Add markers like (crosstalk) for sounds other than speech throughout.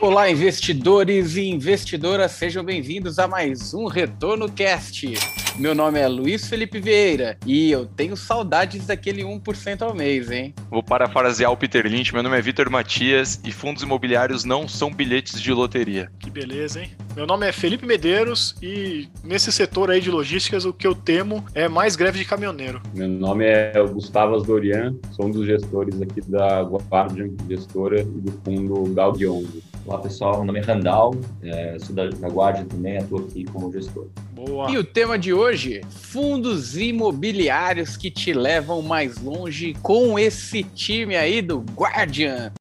Olá, investidores e investidoras, sejam bem-vindos a mais um Retorno Cast. Meu nome é Luiz Felipe Vieira e eu tenho saudades daquele 1% ao mês, hein? Vou parafrasear o Peter Lynch, meu nome é Vitor Matias e fundos imobiliários não são bilhetes de loteria. Que beleza, hein? Meu nome é Felipe Medeiros e nesse setor aí de logísticas o que eu temo é mais greve de caminhoneiro. Meu nome é Gustavo Asdorian, sou um dos gestores aqui da Guardian, gestora e do fundo Galdiong. Olá pessoal, meu nome é Randall, é, sou da, da Guardian também, atuo aqui como gestor. Boa. E o tema de hoje, fundos imobiliários que te levam mais longe com esse time aí do Guardian.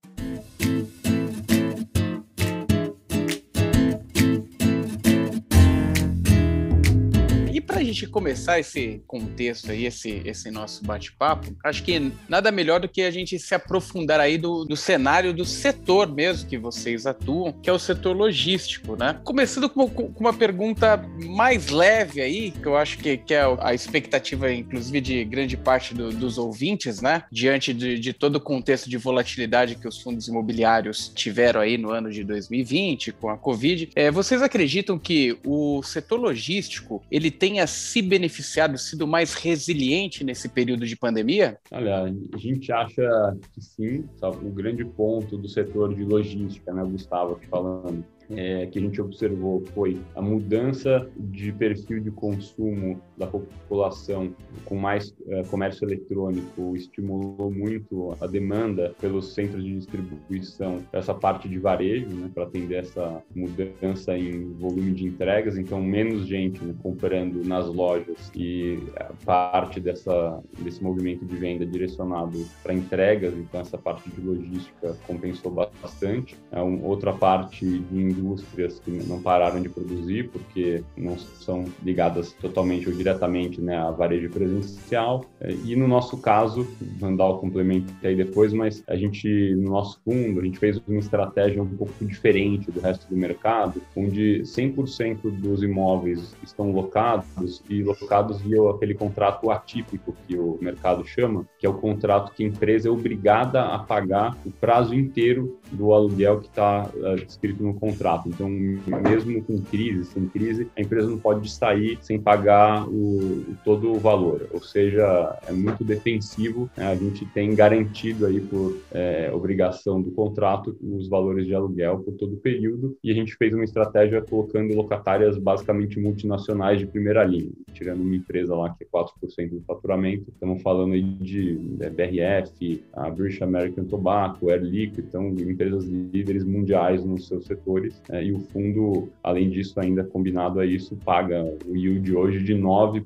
Gente começar esse contexto aí, esse, esse nosso bate-papo, acho que nada melhor do que a gente se aprofundar aí do, do cenário do setor mesmo que vocês atuam, que é o setor logístico, né? Começando com, com uma pergunta mais leve aí, que eu acho que, que é a expectativa, inclusive, de grande parte do, dos ouvintes, né? Diante de, de todo o contexto de volatilidade que os fundos imobiliários tiveram aí no ano de 2020, com a Covid, é, vocês acreditam que o setor logístico ele tenha se beneficiado, sido mais resiliente nesse período de pandemia? Olha, a gente acha que sim. Sabe? O grande ponto do setor de logística, né, Gustavo, falando, é, que a gente observou foi a mudança de perfil de consumo da população com mais é, comércio eletrônico estimulou muito a demanda pelos centros de distribuição essa parte de varejo né, para atender essa mudança em volume de entregas. Então menos gente né, comprando nas lojas e parte dessa desse movimento de venda direcionado para entregas. Então essa parte de logística compensou bastante. É uma outra parte de indústrias que não pararam de produzir porque não são ligadas totalmente ou diretamente né, a varejo presencial. E no nosso caso, Vandal complementa aí depois, mas a gente, no nosso fundo, a gente fez uma estratégia um pouco diferente do resto do mercado, onde 100% dos imóveis estão locados e locados via aquele contrato atípico que o mercado chama, que é o contrato que a empresa é obrigada a pagar o prazo inteiro do aluguel que está uh, descrito no contrato contrato. Então, mesmo com crise, sem crise, a empresa não pode sair sem pagar o, todo o valor. Ou seja, é muito defensivo. Né? A gente tem garantido aí por é, obrigação do contrato os valores de aluguel por todo o período e a gente fez uma estratégia colocando locatárias basicamente multinacionais de primeira linha, tirando uma empresa lá que é 4% do faturamento. Estamos falando aí de é, BRF, a British American Tobacco, Air Liquid, então empresas líderes mundiais nos seus setores é, e o fundo, além disso, ainda combinado a isso, paga o yield hoje de 9%,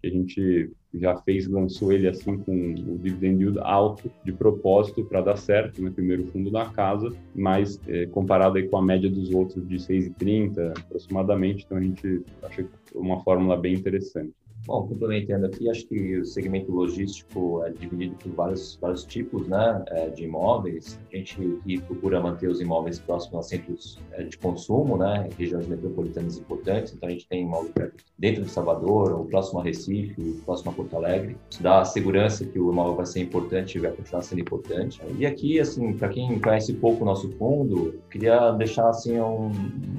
que a gente já fez, lançou ele assim com o dividend yield alto de propósito para dar certo, né? primeiro fundo da casa, mas é, comparado aí com a média dos outros de 6,30 aproximadamente, então a gente acha uma fórmula bem interessante. Bom, complementando aqui, acho que o segmento logístico é dividido por vários, vários tipos né, é, de imóveis. A gente aqui procura manter os imóveis próximos a centros é, de consumo, né, regiões metropolitanas importantes. Então, a gente tem imóvel dentro de Salvador, ou próximo a Recife, próximo a Porto Alegre. Isso dá a segurança que o imóvel vai ser importante e vai continuar sendo importante. E aqui, assim, para quem conhece pouco o nosso fundo, queria deixar assim um,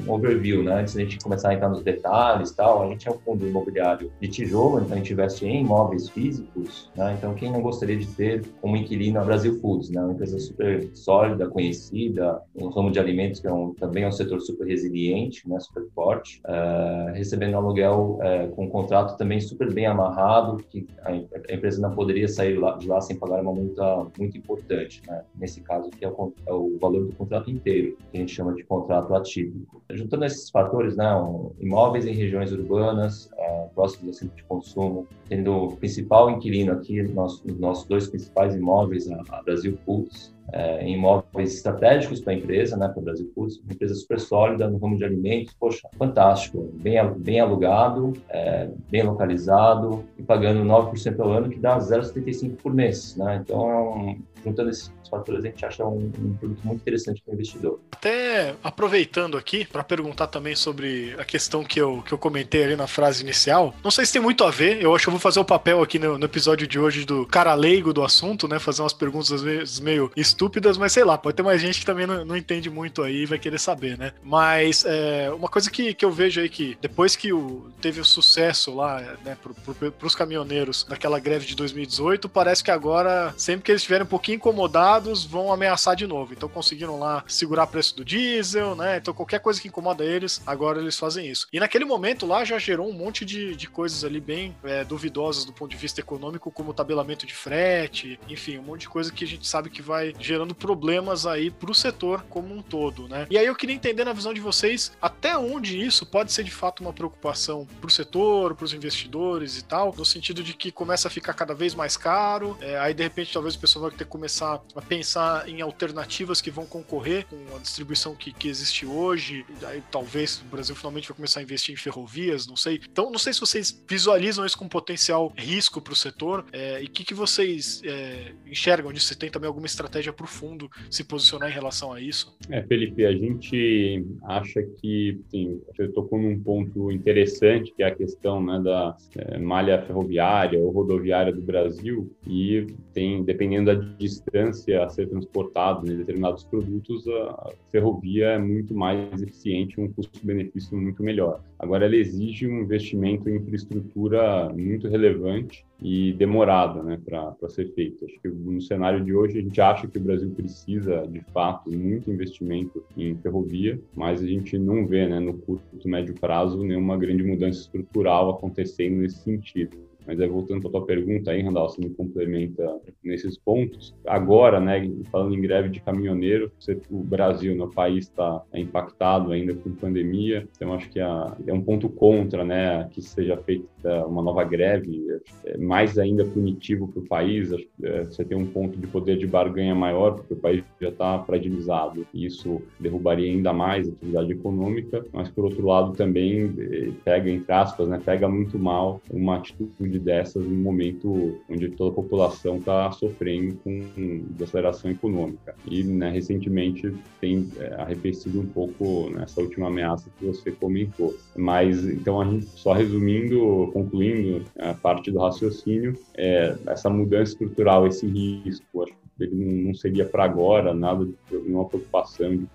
overview, né, antes da gente começar a entrar nos detalhes tal. A gente é um fundo imobiliário de tijolo tijolo, então a gente investe em imóveis físicos, né? Então quem não gostaria de ter como inquilino a Brasil Foods, né? Uma empresa super sólida, conhecida, um ramo de alimentos que é um, também é um setor super resiliente, né? Super forte, uh, recebendo aluguel uh, com um contrato também super bem amarrado, que a, a empresa não poderia sair lá, de lá sem pagar uma multa muito importante, né? Nesse caso que é o, é o valor do contrato inteiro, que a gente chama de contrato atípico. Juntando esses fatores, né? Um, imóveis em regiões urbanas, uh, próximos centro de consumo, tendo o principal inquilino aqui, nossos, nossos dois principais imóveis, a, a Brasil Foods, é, imóveis estratégicos para a empresa, né, para o Brasil Foods, uma empresa super sólida no ramo de alimentos, poxa, fantástico, bem, bem alugado, é, bem localizado e pagando 9% ao ano, que dá 0,75 por mês, né, então é juntando esses fatores, a gente acha um, um produto muito interessante para o investidor. Até aproveitando aqui para perguntar também sobre a questão que eu, que eu comentei ali na frase inicial, não sei se tem muito a ver, eu acho que eu vou fazer o papel aqui no, no episódio de hoje do cara leigo do assunto, né, fazer umas perguntas às vezes meio estúpidas, mas sei lá, pode ter mais gente que também não, não entende muito aí e vai querer saber, né? Mas é, uma coisa que, que eu vejo aí que depois que o, teve o sucesso lá, né, pro, pro, pros caminhoneiros naquela greve de 2018, parece que agora, sempre que eles estiverem um pouquinho incomodados, vão ameaçar de novo. Então conseguiram lá segurar o preço do diesel, né? Então qualquer coisa que incomoda eles, agora eles fazem isso. E naquele momento lá já gerou um monte de, de coisas ali bem é, duvidosas do ponto de vista econômico, como tabelamento de frete, enfim, um monte de coisa que a gente sabe que vai gerando problemas aí pro setor como um todo, né? E aí eu queria entender na visão de vocês até onde isso pode ser de fato uma preocupação pro setor, pros investidores e tal, no sentido de que começa a ficar cada vez mais caro, é, aí de repente talvez o pessoal vai ter que começar a pensar em alternativas que vão concorrer com a distribuição que, que existe hoje, e aí talvez o Brasil finalmente vai começar a investir em ferrovias, não sei. Então não sei se vocês visualizam isso com potencial risco para o setor é, e o que, que vocês é, enxergam disso? Você tem também alguma estratégia para o fundo se posicionar em relação a isso? É, Felipe, a gente acha que sim, você tocou num ponto interessante, que é a questão né, da é, malha ferroviária ou rodoviária do Brasil, e tem, dependendo da distância a ser transportado em determinados produtos, a ferrovia é muito mais eficiente, um custo-benefício muito melhor. Agora, ela exige um investimento em infraestrutura muito relevante e demorada né, para ser feito. Acho que no cenário de hoje a gente acha que o Brasil precisa, de fato, muito investimento em ferrovia, mas a gente não vê né, no curto médio prazo nenhuma grande mudança estrutural acontecendo nesse sentido. Mas aí, voltando para a tua pergunta aí, Randall, você me complementa nesses pontos. Agora, né, falando em greve de caminhoneiro, o Brasil, no país, está impactado ainda por pandemia, então acho que é um ponto contra, né, que seja feita uma nova greve, é mais ainda punitivo para o país, é, você tem um ponto de poder de barganha maior, porque o país já está fragilizado, e isso derrubaria ainda mais a atividade econômica, mas por outro lado também eh, pega, entre aspas, né, pega muito mal uma atitude atitude dessas no momento onde toda a população está sofrendo com desaceleração econômica. E né, recentemente tem é, arrefecido um pouco nessa última ameaça que você comentou. Mas então a gente só resumindo, concluindo a parte do raciocínio, é, essa mudança estrutural, esse risco, acho que ele não seria para agora nada de nenhuma preocupação de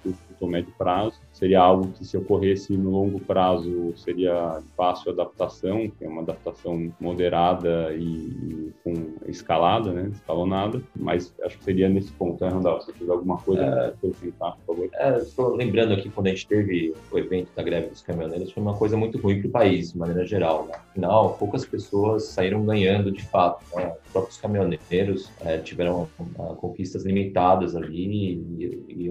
ou médio prazo seria algo que, se ocorresse no longo prazo, seria fácil adaptação, que é uma adaptação moderada e, e com escalada, né, escalonada, mas acho que seria nesse ponto, né, Randall? Se tiver alguma coisa é, acrescentar, por favor. É, lembrando aqui, quando a gente teve o evento da greve dos caminhoneiros, foi uma coisa muito ruim para o país, de maneira geral. Né? Afinal, poucas pessoas saíram ganhando de fato. Né? Os próprios caminhoneiros é, tiveram uh, conquistas limitadas ali e, e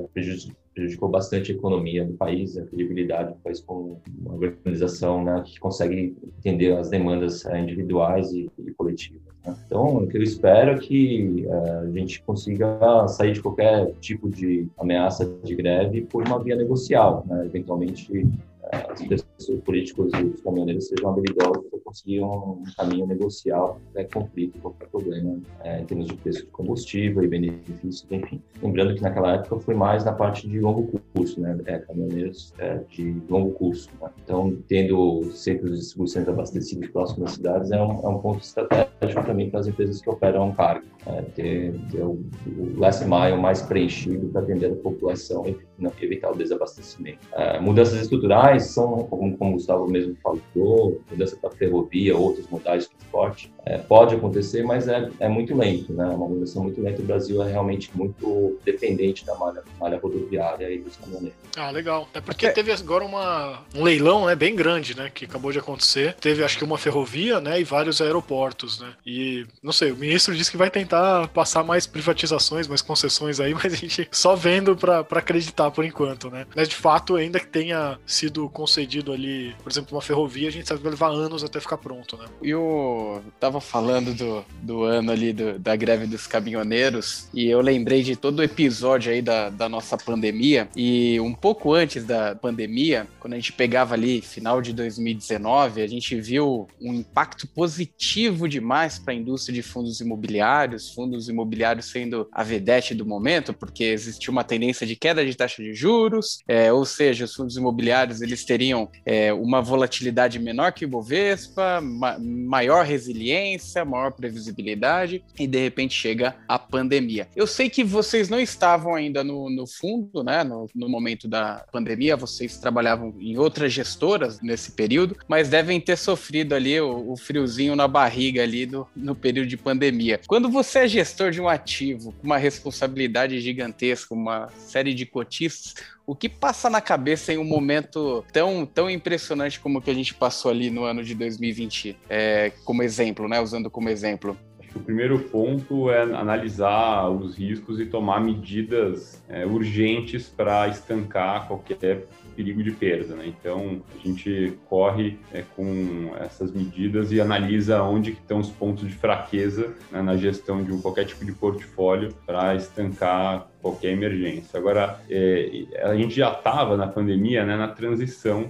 prejudicou bastante a economia do país, a credibilidade do país como uma organização né, que consegue entender as demandas eh, individuais e, e coletivas. Né? Então, o que eu espero é que uh, a gente consiga sair de qualquer tipo de ameaça de greve por uma via negocial, né? eventualmente as pessoas políticos e os caminhoneiros sejam habilidosos conseguir um caminho negocial qualquer conflito, qualquer problema é, em termos de preço de combustível e benefícios, enfim. Lembrando que naquela época foi mais na parte de longo curso, né, é, caminhoneiros é, de longo curso. Né? Então, tendo centros de distribuição abastecidos próximos das cidades é um, é um ponto estratégico também para as empresas que operam carga, é, ter, ter, o, o last mile mais preenchido para atender a população e evitar o desabastecimento. É, mudanças estruturais são, como, como o Gustavo mesmo falou, mudança para ferrovia, outros modais de transporte, é, pode acontecer, mas é, é muito lento, né? Uma mudança muito lenta. O Brasil é realmente muito dependente da malha, malha rodoviária e dos caminhoneiros. Ah, legal. É porque é. teve agora uma, um leilão né, bem grande, né? Que acabou de acontecer. Teve, acho que, uma ferrovia, né? E vários aeroportos, né? E, não sei, o ministro disse que vai tentar passar mais privatizações, mais concessões aí, (laughs) mas a gente só vendo para acreditar por enquanto, né? Mas, de fato, ainda que tenha sido concedido ali, por exemplo, uma ferrovia, a gente sabe que vai levar anos até ficar pronto, né? E o... Tava falando do, do ano ali do, da greve dos caminhoneiros e eu lembrei de todo o episódio aí da, da nossa pandemia e um pouco antes da pandemia, quando a gente pegava ali final de 2019, a gente viu um impacto positivo demais para a indústria de fundos imobiliários, fundos imobiliários sendo a vedete do momento, porque existia uma tendência de queda de taxa de juros, é, ou seja, os fundos imobiliários eles teriam é, uma volatilidade menor que o Bovespa, ma maior resiliência eficiência, maior previsibilidade e de repente chega a pandemia. Eu sei que vocês não estavam ainda no, no fundo, né? No, no momento da pandemia, vocês trabalhavam em outras gestoras nesse período, mas devem ter sofrido ali o, o friozinho na barriga ali no, no período de pandemia. Quando você é gestor de um ativo com uma responsabilidade gigantesca, uma série de cotistas, o que passa na cabeça em um momento tão, tão impressionante como o que a gente passou ali no ano de 2020, é, como exemplo, né? Usando como exemplo. O primeiro ponto é analisar os riscos e tomar medidas é, urgentes para estancar qualquer perigo de perda. Né? Então, a gente corre é, com essas medidas e analisa onde estão os pontos de fraqueza né, na gestão de qualquer tipo de portfólio para estancar qualquer emergência. Agora, é, a gente já estava na pandemia, né, na transição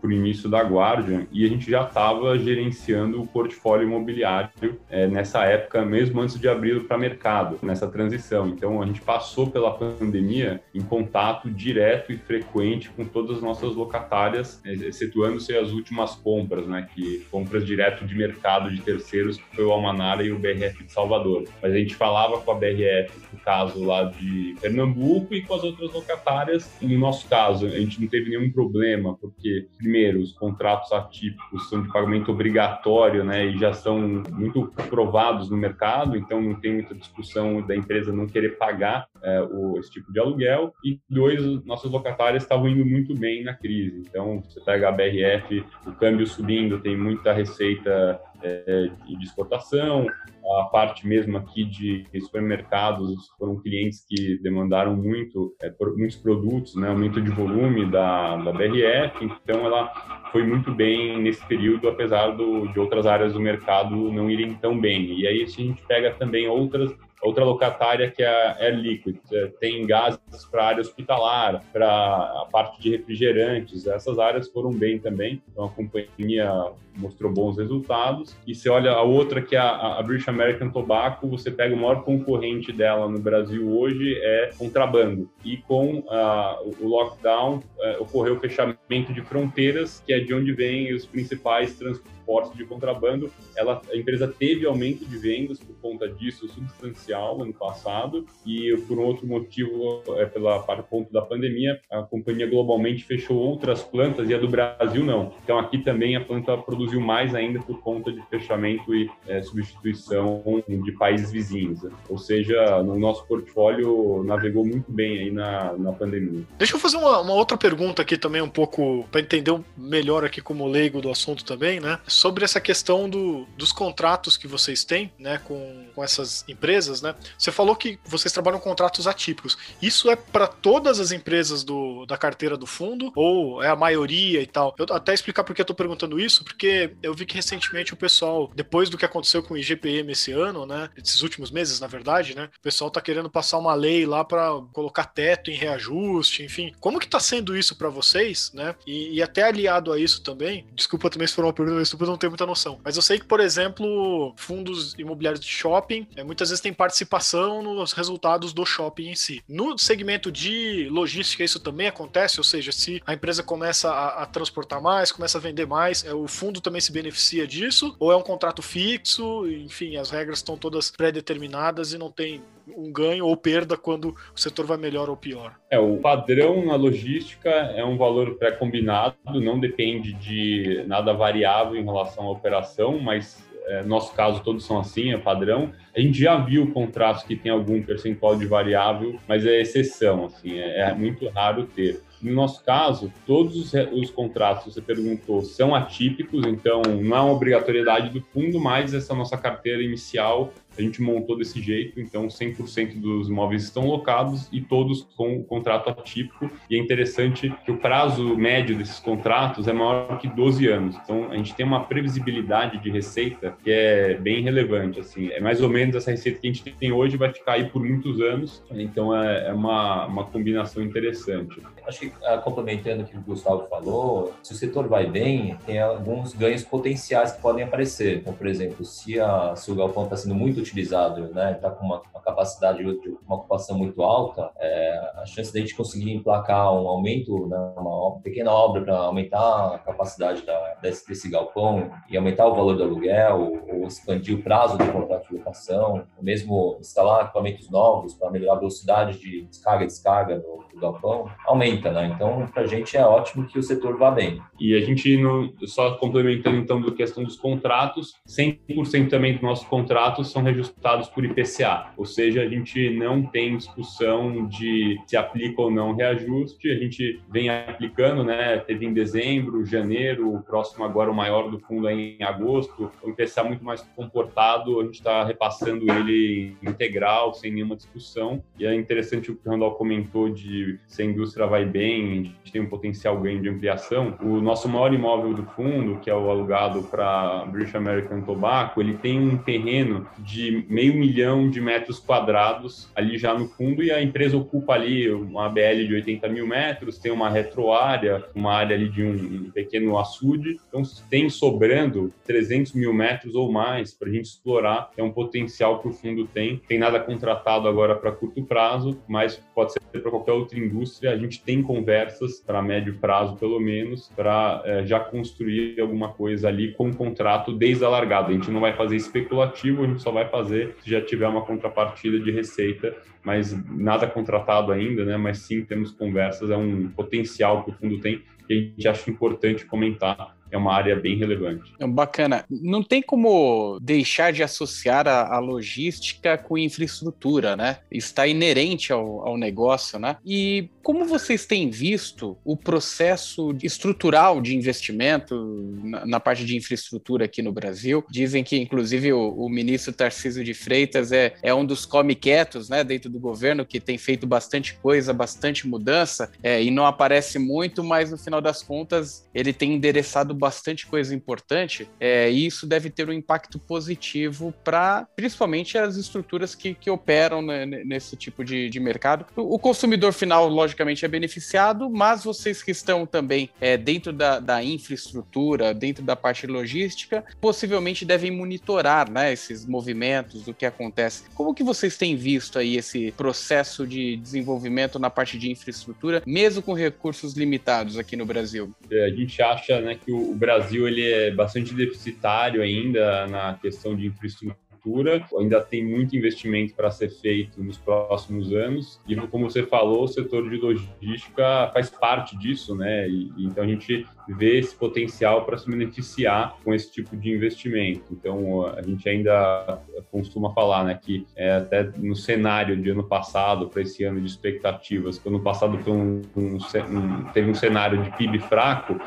para o início da Guardian, e a gente já estava gerenciando o portfólio imobiliário é, nessa época, mesmo antes de abrir para mercado, nessa transição. Então, a gente passou pela pandemia em contato direto e frequente com todas as nossas locatárias, é, excetuando-se as últimas compras, né, que compras direto de mercado de terceiros, que foi o Almanara e o BRF de Salvador. Mas a gente falava com a BRF, no caso lá de Pernambuco e com as outras locatárias. No nosso caso, a gente não teve nenhum problema, porque, primeiro, os contratos atípicos são de pagamento obrigatório, né, e já são muito provados no mercado, então não tem muita discussão da empresa não querer pagar é, o, esse tipo de aluguel. E dois, nossas locatárias estavam indo muito bem na crise. Então, você pega a BRF, o câmbio subindo, tem muita receita é, de exportação, a parte mesmo aqui de supermercados foram clientes que demandaram muito, é, muitos produtos, né, aumento de volume da, da BRF, então ela foi muito bem nesse período, apesar do, de outras áreas do mercado não irem tão bem. E aí, se a gente pega também outras outra locatária que é a Air Liquid, é, tem gases para área hospitalar, para a parte de refrigerantes, essas áreas foram bem também, então a companhia mostrou bons resultados. E você olha a outra, que é a, a British American Tobacco, você pega o maior concorrente dela no Brasil hoje é contrabando. E com uh, o lockdown, uh, ocorreu o fechamento de fronteiras, que é de onde vêm os principais transportes de contrabando. Ela, a empresa teve aumento de vendas por conta disso substancial ano passado e por um outro motivo, é, pela para ponto da pandemia, a companhia globalmente fechou outras plantas e a do Brasil não. Então aqui também a planta produz reduziu mais ainda por conta de fechamento e é, substituição de países vizinhos. Né? Ou seja, no nosso portfólio navegou muito bem aí na, na pandemia. Deixa eu fazer uma, uma outra pergunta aqui também, um pouco para entender melhor aqui como leigo do assunto também, né? Sobre essa questão do, dos contratos que vocês têm, né, com, com essas empresas, né? Você falou que vocês trabalham com contratos atípicos. Isso é para todas as empresas do, da carteira do fundo ou é a maioria e tal? Eu até explicar porque eu tô perguntando isso, porque eu vi que recentemente o pessoal, depois do que aconteceu com o IGPM esse ano, né? Esses últimos meses, na verdade, né? O pessoal tá querendo passar uma lei lá para colocar teto em reajuste, enfim. Como que tá sendo isso para vocês, né? E, e, até aliado a isso também, desculpa também se for uma pergunta, eu não tenho muita noção. Mas eu sei que, por exemplo, fundos imobiliários de shopping, é, muitas vezes tem participação nos resultados do shopping em si. No segmento de logística, isso também acontece, ou seja, se a empresa começa a, a transportar mais, começa a vender mais, é, o fundo também se beneficia disso? Ou é um contrato fixo? Enfim, as regras estão todas pré-determinadas e não tem um ganho ou perda quando o setor vai melhor ou pior? É, o padrão na logística é um valor pré-combinado, não depende de nada variável em relação à operação, mas é, nosso caso todos são assim, é padrão. A gente já viu contratos que tem algum percentual de variável, mas é exceção, assim, é, é muito raro ter. No nosso caso, todos os, os, contratos, você perguntou, são atípicos, então não é uma obrigatoriedade do fundo, mas essa nossa carteira inicial a gente montou desse jeito, então 100% dos imóveis estão locados e todos com o contrato atípico. E é interessante que o prazo médio desses contratos é maior que 12 anos. Então a gente tem uma previsibilidade de receita que é bem relevante. Assim, é mais ou menos essa receita que a gente tem hoje vai ficar aí por muitos anos. Então é, é uma, uma combinação interessante. Acho que uh, complementando o que o Gustavo falou, se o setor vai bem, tem alguns ganhos potenciais que podem aparecer. Então, por exemplo, se, a, se o galpão está sendo muito utilizado, né, está com uma, uma, capacidade de uma ocupação muito alta, é, a chance de a gente conseguir emplacar um aumento, né, uma pequena obra para aumentar a capacidade da, desse, desse, galpão e aumentar o valor do aluguel, ou expandir o prazo do contrato de locação, ou mesmo instalar equipamentos novos para melhorar a velocidade de descarga e descarga do, do galpão, aumenta, né? Então, para a gente é ótimo que o setor vá bem. E a gente, no, só complementando então da questão dos contratos, 100% também dos nossos contratos são reajustados por IPCA, ou seja, a gente não tem discussão de se aplica ou não reajuste, a gente vem aplicando, né? Teve em dezembro, janeiro, o próximo agora o maior do fundo é em agosto, o IPCA muito mais comportado, a gente está repassando ele integral, sem nenhuma discussão, e é interessante o que o Randall comentou de se a indústria vai bem, a gente tem um potencial ganho de ampliação, o nosso maior imóvel do fundo, que é o alugado para British American Tobacco, ele tem um terreno de meio milhão de metros quadrados ali já no fundo e a empresa ocupa ali uma BL de 80 mil metros, tem uma retroárea, uma área ali de um, um pequeno açude, então tem sobrando 300 mil metros ou mais para a gente explorar, é um potencial que o fundo tem. Tem nada contratado agora para curto prazo, mas pode ser para qualquer outra indústria. A gente tem conversas para médio prazo, pelo menos, para é, já construir alguma coisa ali com um contrato desde a largada. A gente não vai fazer especulativo, a gente só vai fazer se já tiver uma contrapartida de receita, mas nada contratado ainda, né? Mas sim temos conversas, é um potencial que o fundo tem que a gente acha importante comentar é uma área bem relevante. Bacana. Não tem como deixar de associar a, a logística com infraestrutura, né? Está inerente ao, ao, negócio, né? E como vocês têm visto o processo estrutural de investimento na, na parte de infraestrutura aqui no Brasil? Dizem que, inclusive, o, o ministro Tarcísio de Freitas é, é um dos come-quietos, né, dentro do governo, que tem feito bastante coisa, bastante mudança, é, e não aparece muito, mas no final das contas ele tem endereçado bastante coisa importante, é, e isso deve ter um impacto positivo para principalmente as estruturas que, que operam né, nesse tipo de, de mercado. O, o, consumidor final, logicamente, é beneficiado, mas vocês que estão também é, dentro da, da infraestrutura, dentro da parte logística, possivelmente devem monitorar né, esses movimentos, do que acontece. Como que vocês têm visto aí esse processo de desenvolvimento na parte de infraestrutura, mesmo com recursos limitados aqui no Brasil? É, a gente acha né, que o o Brasil ele é bastante deficitário ainda na questão de infraestrutura ainda tem muito investimento para ser feito nos próximos anos. E como você falou, o setor de logística faz parte disso, né? E, então a gente vê esse potencial para se beneficiar com esse tipo de investimento. Então a gente ainda costuma falar, né, que é, até no cenário de ano passado para esse ano de expectativas, que ano passado foi um, um, um, teve um cenário de PIB fraco,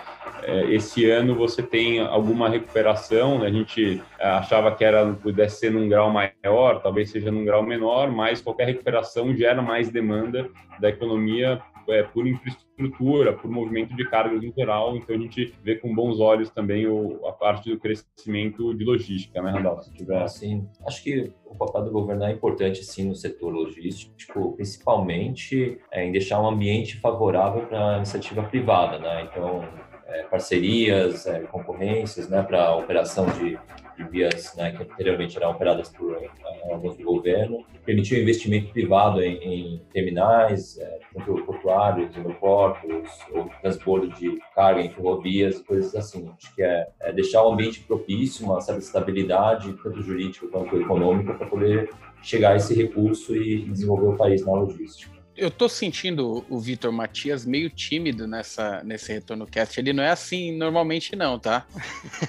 é, esse ano você tem alguma recuperação, né? a gente é, achava que era pudesse ser num grau maior, talvez seja num grau menor, mas qualquer recuperação gera mais demanda da economia é, por infraestrutura, por movimento de cargas em geral, então a gente vê com bons olhos também o, a parte do crescimento de logística, né, Randall? Se tiver... Sim, acho que o papel do governo é importante sim no setor logístico, principalmente é, em deixar um ambiente favorável para a iniciativa privada, né? Então, é, parcerias, é, concorrências né, para operação de, de vias né, que anteriormente eram operadas por é, órgãos do governo, permitiu investimento privado em, em terminais, é, tanto portuários, aeroportos, ou transbordo de carga em ferrovias coisas assim. Acho que é, é deixar o ambiente propício, uma certa estabilidade, tanto jurídica quanto econômica, para poder chegar a esse recurso e desenvolver o país na logística eu tô sentindo o Vitor Matias meio tímido nessa, nesse retorno cast. Ele não é assim normalmente, não, tá?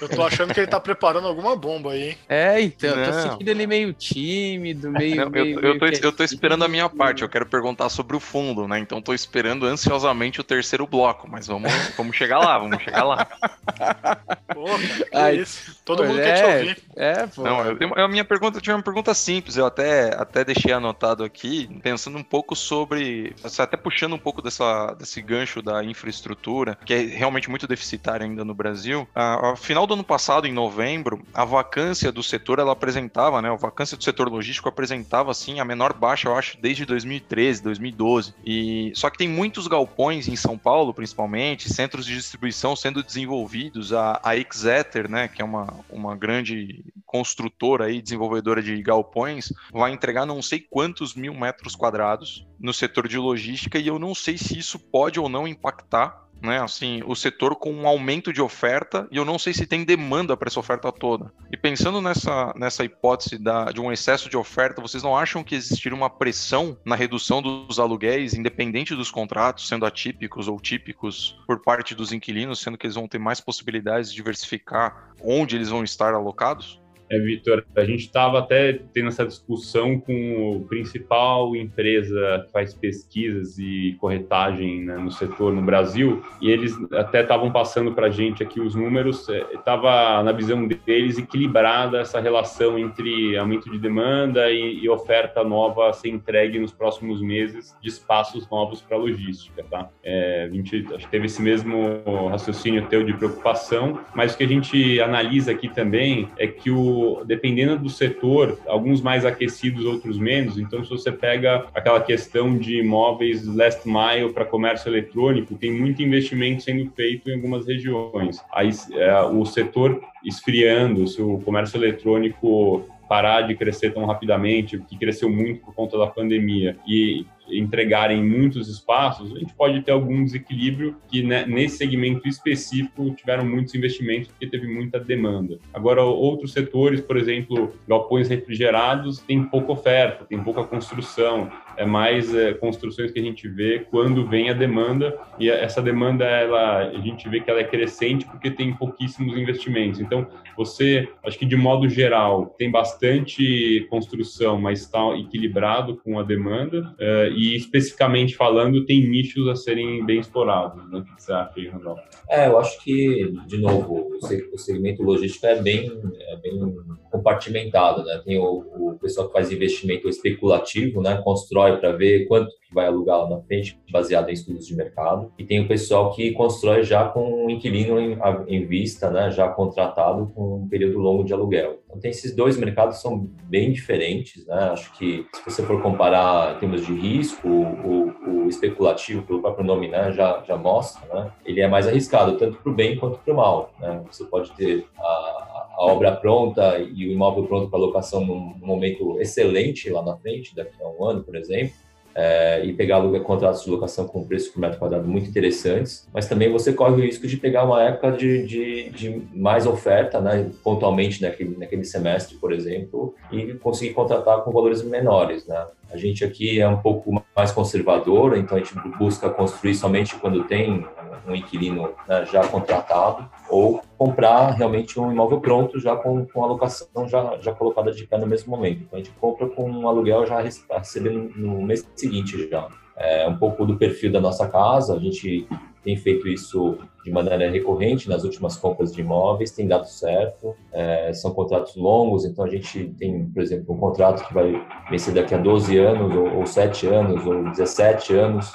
Eu tô achando que ele tá preparando alguma bomba aí, hein? É, então, não. eu tô sentindo ele meio tímido, meio. Não, meio, eu, meio eu, tô, eu tô esperando a minha parte, eu quero perguntar sobre o fundo, né? Então tô esperando ansiosamente o terceiro bloco, mas vamos, vamos chegar lá, vamos chegar lá. (laughs) Porra, Ai, isso. Todo mundo é, quer te é, ouvir. É, pô. Não, eu tenho, a minha pergunta, eu tinha uma pergunta simples, eu até, até deixei anotado aqui, pensando um pouco sobre sobre, até puxando um pouco dessa, desse gancho da infraestrutura, que é realmente muito deficitária ainda no Brasil. A, final do ano passado, em novembro, a vacância do setor ela apresentava, né? A vacância do setor logístico apresentava assim a menor baixa, eu acho, desde 2013, 2012. E só que tem muitos galpões em São Paulo, principalmente, centros de distribuição sendo desenvolvidos. A, a Exeter, né, que é uma, uma grande construtora e desenvolvedora de galpões, vai entregar não sei quantos mil metros quadrados no setor de logística e eu não sei se isso pode ou não impactar né, assim, o setor com um aumento de oferta e eu não sei se tem demanda para essa oferta toda. E pensando nessa, nessa hipótese da, de um excesso de oferta, vocês não acham que existiria uma pressão na redução dos aluguéis, independente dos contratos, sendo atípicos ou típicos, por parte dos inquilinos, sendo que eles vão ter mais possibilidades de diversificar onde eles vão estar alocados? É, Vitor, a gente estava até tendo essa discussão com o principal empresa que faz pesquisas e corretagem né, no setor no Brasil, e eles até estavam passando para a gente aqui os números, estava é, na visão deles equilibrada essa relação entre aumento de demanda e, e oferta nova a ser entregue nos próximos meses de espaços novos para logística, tá? É, a gente teve esse mesmo raciocínio teu de preocupação, mas o que a gente analisa aqui também é que o dependendo do setor, alguns mais aquecidos, outros menos. Então, se você pega aquela questão de imóveis last mile para comércio eletrônico, tem muito investimento sendo feito em algumas regiões. Aí, é, o setor esfriando, se o comércio eletrônico parar de crescer tão rapidamente, que cresceu muito por conta da pandemia, e entregarem muitos espaços, a gente pode ter algum desequilíbrio que né, nesse segmento específico tiveram muitos investimentos porque teve muita demanda. Agora, outros setores, por exemplo, galpões refrigerados, tem pouca oferta, tem pouca construção, é mais é, construções que a gente vê quando vem a demanda e essa demanda ela a gente vê que ela é crescente porque tem pouquíssimos investimentos. Então, você, acho que de modo geral, tem bastante construção, mas está equilibrado com a demanda. É, e especificamente falando, tem nichos a serem bem explorados. Né? O que você acha aí, Randolph? É, eu acho que, de novo, o segmento logístico é bem, é bem compartimentado. Né? Tem o, o pessoal que faz investimento especulativo, né? constrói para ver quanto vai alugar lá na frente, baseado em estudos de mercado. E tem o pessoal que constrói já com um inquilino em, em vista, né? já contratado com um período longo de aluguel. Então, tem esses dois mercados são bem diferentes. Né? Acho que, se você for comparar em termos de risco, o, o, o especulativo, pelo próprio nome né? já, já mostra, né? ele é mais arriscado, tanto para o bem quanto para o mal. Né? Você pode ter a, a obra pronta e o imóvel pronto para locação num momento excelente lá na frente, daqui a um ano, por exemplo, é, e pegar contratos de locação com preço por metro quadrado muito interessantes, mas também você corre o risco de pegar uma época de, de, de mais oferta, né, pontualmente naquele, naquele semestre, por exemplo, e conseguir contratar com valores menores, né. A gente aqui é um pouco mais conservador, então a gente busca construir somente quando tem um inquilino né, já contratado ou comprar realmente um imóvel pronto já com, com a locação já, já colocada de pé no mesmo momento. Então a gente compra com um aluguel já recebendo no mês seguinte já. É um pouco do perfil da nossa casa, a gente tem feito isso de maneira recorrente nas últimas compras de imóveis, tem dado certo, é, são contratos longos, então a gente tem, por exemplo, um contrato que vai vencer daqui a 12 anos, ou, ou 7 anos, ou 17 anos,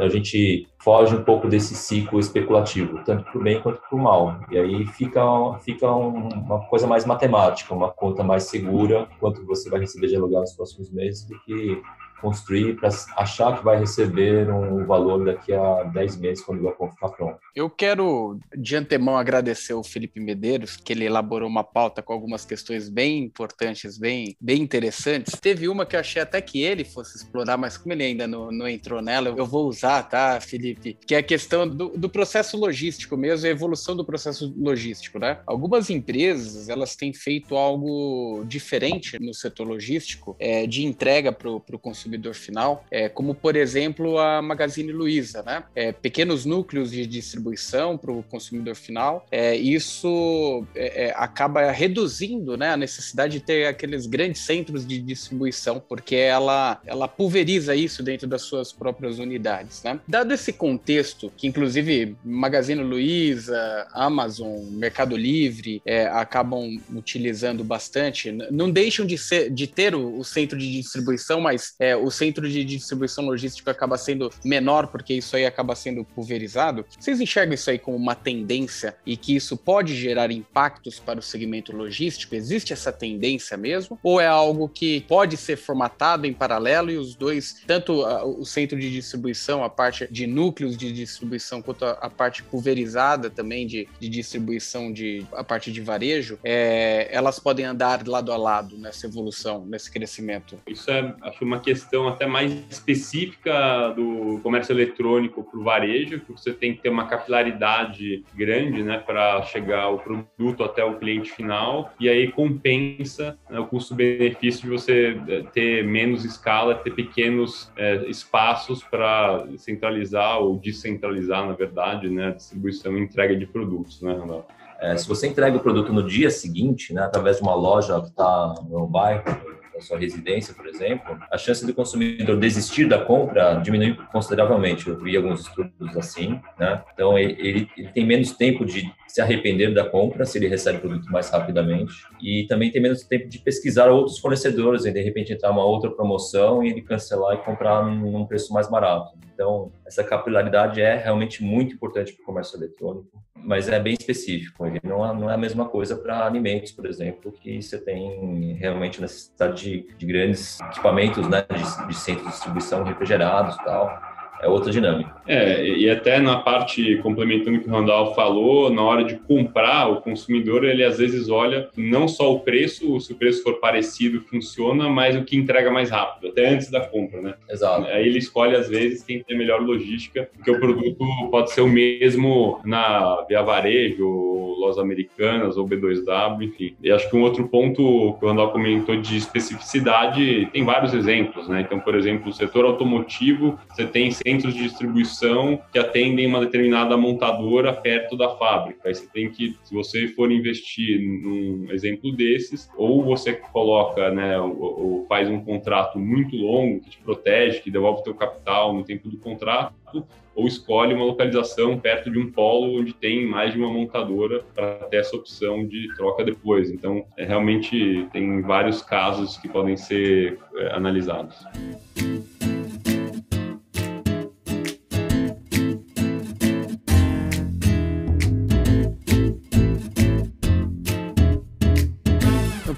então a gente foge um pouco desse ciclo especulativo, tanto para o bem quanto para o mal. E aí fica, fica um, uma coisa mais matemática, uma conta mais segura, quanto você vai receber de aluguel nos próximos meses, do que construir para achar que vai receber um valor daqui a 10 meses quando galpão ficar pronto. Eu quero de antemão agradecer o Felipe Medeiros, que ele elaborou uma pauta com algumas questões bem importantes, bem, bem interessantes. Teve uma que eu achei até que ele fosse explorar, mas como ele ainda não, não entrou nela, eu vou usar, tá, Felipe? Que é a questão do, do processo logístico mesmo, a evolução do processo logístico, né? Algumas empresas, elas têm feito algo diferente no setor logístico, é, de entrega para o consumidor consumidor final, é, como por exemplo a Magazine Luiza, né? É, pequenos núcleos de distribuição para o consumidor final. É, isso é, é, acaba reduzindo né, a necessidade de ter aqueles grandes centros de distribuição, porque ela, ela pulveriza isso dentro das suas próprias unidades. Né? Dado esse contexto, que inclusive Magazine Luiza, Amazon, Mercado Livre é, acabam utilizando bastante, não deixam de, ser, de ter o, o centro de distribuição, mas é, o centro de distribuição logística acaba sendo menor, porque isso aí acaba sendo pulverizado. Vocês enxergam isso aí como uma tendência e que isso pode gerar impactos para o segmento logístico? Existe essa tendência mesmo? Ou é algo que pode ser formatado em paralelo e os dois, tanto o centro de distribuição, a parte de núcleos de distribuição, quanto a, a parte pulverizada também de, de distribuição, de, a parte de varejo, é, elas podem andar lado a lado nessa evolução, nesse crescimento? Isso é, acho, uma questão até mais específica do comércio eletrônico para o varejo, que você tem que ter uma capilaridade grande né, para chegar o produto até o cliente final, e aí compensa né, o custo-benefício de você é, ter menos escala, ter pequenos é, espaços para centralizar ou descentralizar, na verdade, né, a distribuição e entrega de produtos, né, Ronaldo? É, se você entrega o produto no dia seguinte, né, através de uma loja que está no bairro, da sua residência, por exemplo, a chance do consumidor desistir da compra diminui consideravelmente. Eu vi alguns estudos assim, né? Então, ele, ele tem menos tempo de se arrepender da compra se ele recebe o produto mais rapidamente e também tem menos tempo de pesquisar outros fornecedores e de repente entrar uma outra promoção e ele cancelar e comprar num preço mais barato. Então, essa capilaridade é realmente muito importante para o comércio eletrônico, mas é bem específico. Não é, não é a mesma coisa para alimentos, por exemplo, que você tem realmente necessidade de, de grandes equipamentos, né, de, de centros de distribuição refrigerados e tal é outra dinâmica. É, e até na parte complementando o que o Randall falou, na hora de comprar, o consumidor ele às vezes olha não só o preço, se o preço for parecido funciona, mas o que entrega mais rápido, até antes da compra, né? Exato. Aí ele escolhe às vezes quem tem melhor logística, porque o produto pode ser o mesmo na Via Varejo, Lojas Americanas ou B2W, enfim. E acho que um outro ponto que o Randall comentou de especificidade, tem vários exemplos, né? Então, por exemplo, o setor automotivo, você tem centros de distribuição que atendem uma determinada montadora perto da fábrica. Aí você tem que, se você for investir num exemplo desses, ou você coloca, né, ou, ou faz um contrato muito longo que te protege, que devolve o teu capital no tempo do contrato, ou escolhe uma localização perto de um polo onde tem mais de uma montadora para ter essa opção de troca depois. Então, é, realmente tem vários casos que podem ser é, analisados.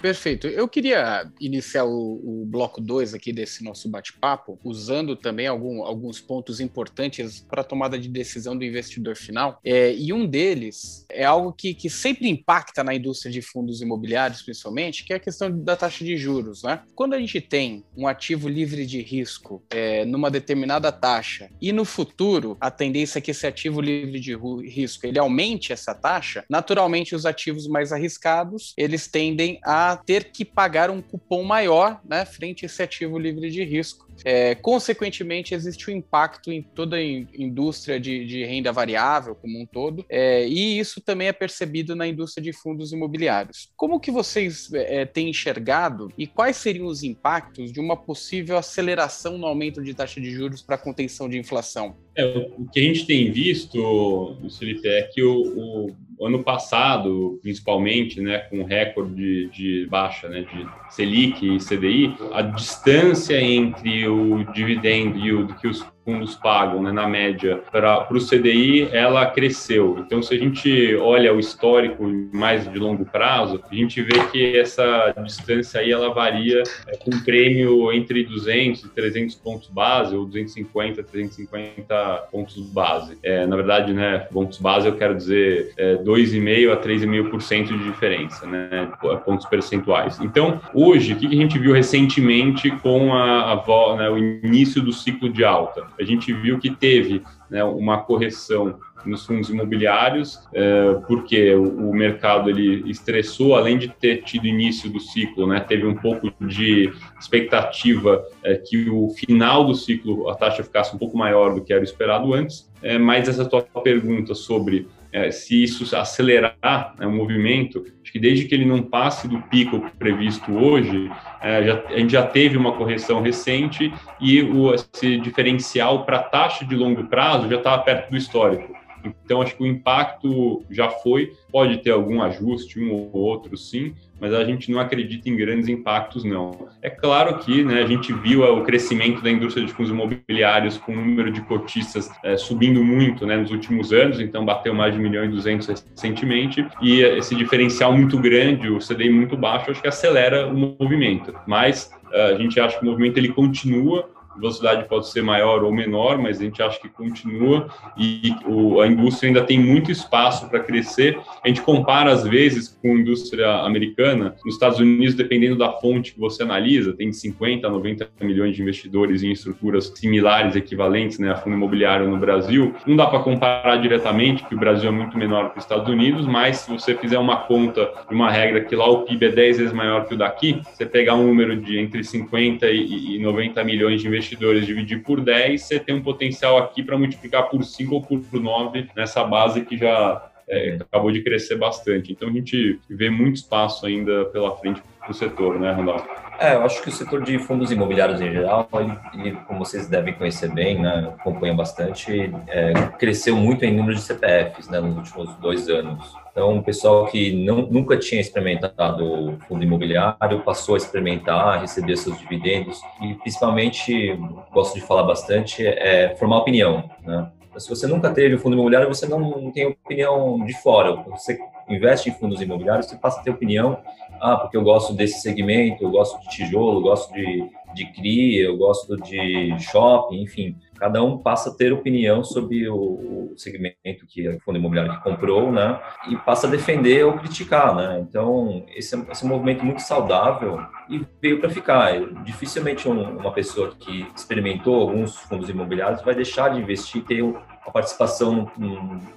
Perfeito. Eu queria iniciar o, o bloco 2 aqui desse nosso bate-papo, usando também algum, alguns pontos importantes para a tomada de decisão do investidor final. É, e um deles é algo que, que sempre impacta na indústria de fundos imobiliários, principalmente, que é a questão da taxa de juros. Né? Quando a gente tem um ativo livre de risco é, numa determinada taxa e no futuro a tendência é que esse ativo livre de risco ele aumente essa taxa, naturalmente os ativos mais arriscados eles tendem a ter que pagar um cupom maior né, frente a esse ativo livre de risco. É, consequentemente, existe um impacto em toda a indústria de, de renda variável como um todo, é, e isso também é percebido na indústria de fundos imobiliários. Como que vocês é, têm enxergado e quais seriam os impactos de uma possível aceleração no aumento de taxa de juros para contenção de inflação? É, o que a gente tem visto, Felipe, é que o, o ano passado, principalmente, né, com recorde de, de baixa né, de Selic e CDI, a distância entre o dividend yield que os fundos pagam, né, na média, para o CDI, ela cresceu. Então, se a gente olha o histórico mais de longo prazo, a gente vê que essa distância aí ela varia é, com prêmio entre 200 e 300 pontos base, ou 250, 350 pontos base. É, na verdade, né, pontos base eu quero dizer é, 2,5% a 3,5% de diferença, né, pontos percentuais. Então, hoje, o que a gente viu recentemente com a, a né, o início do ciclo de alta? A gente viu que teve né, uma correção nos fundos imobiliários, é, porque o, o, mercado ele estressou, além de ter tido início do ciclo, né, teve um pouco de expectativa é, que o final do ciclo a taxa ficasse um pouco maior do que era esperado antes. É, mas essa tua pergunta sobre é, se isso acelerar né, o movimento, acho que desde que ele não passe do pico previsto hoje, é, já, a gente já teve uma correção recente e o, esse diferencial para taxa de longo prazo já estava perto do histórico. Então, acho que o impacto já foi, pode ter algum ajuste, um ou outro, sim, mas a gente não acredita em grandes impactos, não. É claro que né, a gente viu o crescimento da indústria de fundos imobiliários com o número de cotistas é, subindo muito né, nos últimos anos, então bateu mais de 1 milhão e 200 recentemente, e esse diferencial muito grande, o CDI muito baixo, acho que acelera o movimento. Mas eh, a gente acha que o movimento ele continua velocidade pode ser maior ou menor, mas a gente acha que continua e o, a indústria ainda tem muito espaço para crescer. A gente compara às vezes com a indústria americana. Nos Estados Unidos, dependendo da fonte que você analisa, tem 50 a 90 milhões de investidores em estruturas similares, equivalentes, né, a fundo imobiliário no Brasil. Não dá para comparar diretamente, que o Brasil é muito menor que os Estados Unidos, mas se você fizer uma conta de uma regra que lá o PIB é 10 vezes maior que o daqui, você pegar um número de entre 50 e 90 milhões de investidores investidores, dividir por 10, você tem um potencial aqui para multiplicar por 5 ou por 9 nessa base que já é, acabou de crescer bastante. Então a gente vê muito espaço ainda pela frente para o setor, né, Randolph? É, eu acho que o setor de fundos imobiliários em geral, ele, ele como vocês devem conhecer bem, né, acompanham bastante, é, cresceu muito em número de CPFs né, nos últimos dois anos. Então, o pessoal que não, nunca tinha experimentado fundo imobiliário passou a experimentar, receber seus dividendos e, principalmente, gosto de falar bastante, é formar opinião. Né? Se você nunca teve fundo imobiliário, você não tem opinião de fora. Você investe em fundos imobiliários, você passa a ter opinião. Ah, porque eu gosto desse segmento, eu gosto de tijolo, eu gosto de, de CRI, eu gosto de shopping, enfim cada um passa a ter opinião sobre o, segmento que o fundo imobiliário que comprou, né? E passa a defender ou criticar, né? Então, esse, é, esse é um movimento muito saudável e veio para ficar. Dificilmente um, uma pessoa que experimentou alguns fundos imobiliários vai deixar de investir e ter a participação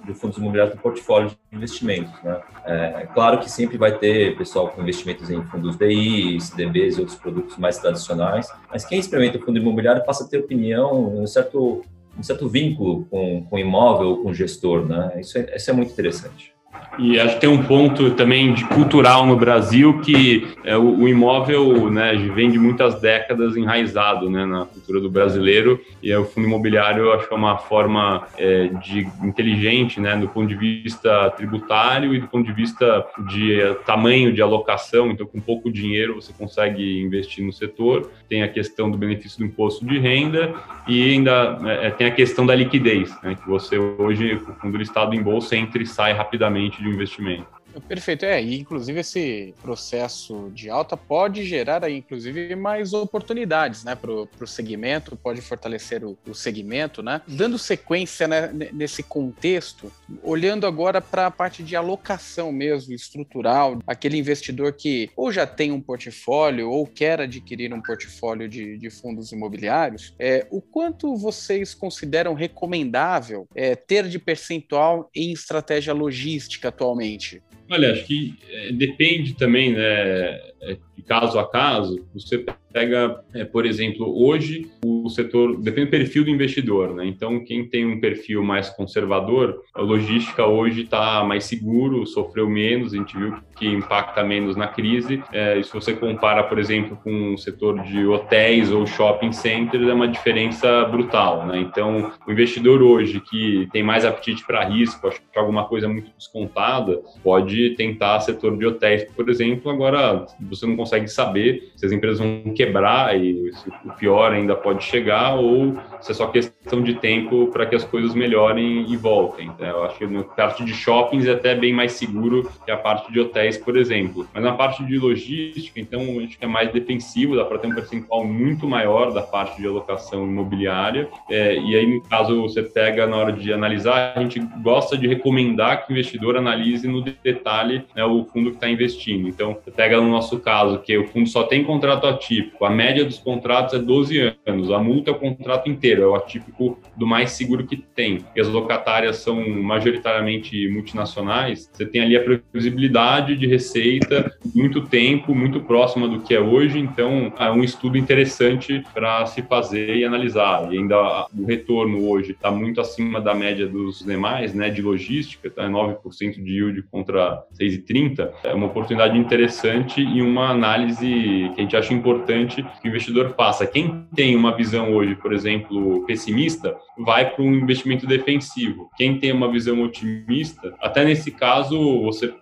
do fundos imobiliários no portfólio de investimentos. Né? É claro que sempre vai ter pessoal com investimentos em fundos DI, CDBs e outros produtos mais tradicionais, mas quem experimenta o fundo imobiliário passa a ter opinião, um certo, um certo vínculo com, com imóvel, com gestor. Né? Isso, é, isso é muito interessante. E acho que tem um ponto também de cultural no Brasil que é, o, o, imóvel né, vem de muitas décadas enraizado né, na cultura do brasileiro e é, o fundo imobiliário eu acho que é uma forma é, de inteligente né, do ponto de vista tributário e do ponto de vista de é, tamanho de alocação. Então, com pouco dinheiro você consegue investir no setor. Tem a questão do benefício do imposto de renda e ainda é, tem a questão da liquidez, né, que você hoje, o fundo listado em bolsa, entra e sai rapidamente de investimento. Perfeito, é, e inclusive esse processo de alta pode gerar aí, inclusive, mais oportunidades, né, para o segmento, pode fortalecer o, o, segmento, né? Dando sequência né, nesse contexto, olhando agora para a parte de alocação mesmo, estrutural, aquele investidor que ou já tem um portfólio ou quer adquirir um portfólio de, de fundos imobiliários, é, o quanto vocês consideram recomendável é, ter de percentual em estratégia logística atualmente? Olha, acho que é, depende também, né, é, de caso a caso. Você pega, é, por exemplo, hoje o setor depende do perfil do investidor, né? Então, quem tem um perfil mais conservador, a logística hoje está mais seguro, sofreu menos, a gente viu que impacta menos na crise. É, se você compara, por exemplo, com o setor de hotéis ou shopping centers, é uma diferença brutal, né? Então, o investidor hoje que tem mais apetite para risco, acho que alguma coisa muito descontada, pode tentar setor de hotéis, por exemplo. Agora, você não consegue saber se as empresas vão quebrar quebrar e o pior ainda pode chegar, ou se é só questão de tempo para que as coisas melhorem e voltem. Então, eu acho que na parte de shoppings é até bem mais seguro que a parte de hotéis, por exemplo. Mas na parte de logística, então, acho que é mais defensivo, dá para ter um percentual muito maior da parte de alocação imobiliária. É, e aí, no caso, você pega na hora de analisar, a gente gosta de recomendar que o investidor analise no detalhe né, o fundo que está investindo. Então, você pega no nosso caso, que o fundo só tem contrato ativo, atípico. A média dos contratos é 12 anos, a multa é o contrato inteiro, é o atípico do mais seguro que tem. E as locatárias são majoritariamente multinacionais, você tem ali a previsibilidade de receita muito tempo, muito próxima do que é hoje, então é um estudo interessante para se fazer e analisar. E ainda o retorno hoje está muito acima da média dos demais, né, de logística, tá 9% de yield contra 6,30. É uma oportunidade interessante e uma análise que a gente acha importante importante que o investidor faça. Quem tem uma visão hoje, por exemplo, pessimista, vai para um investimento defensivo. Quem tem uma visão otimista, até nesse caso, você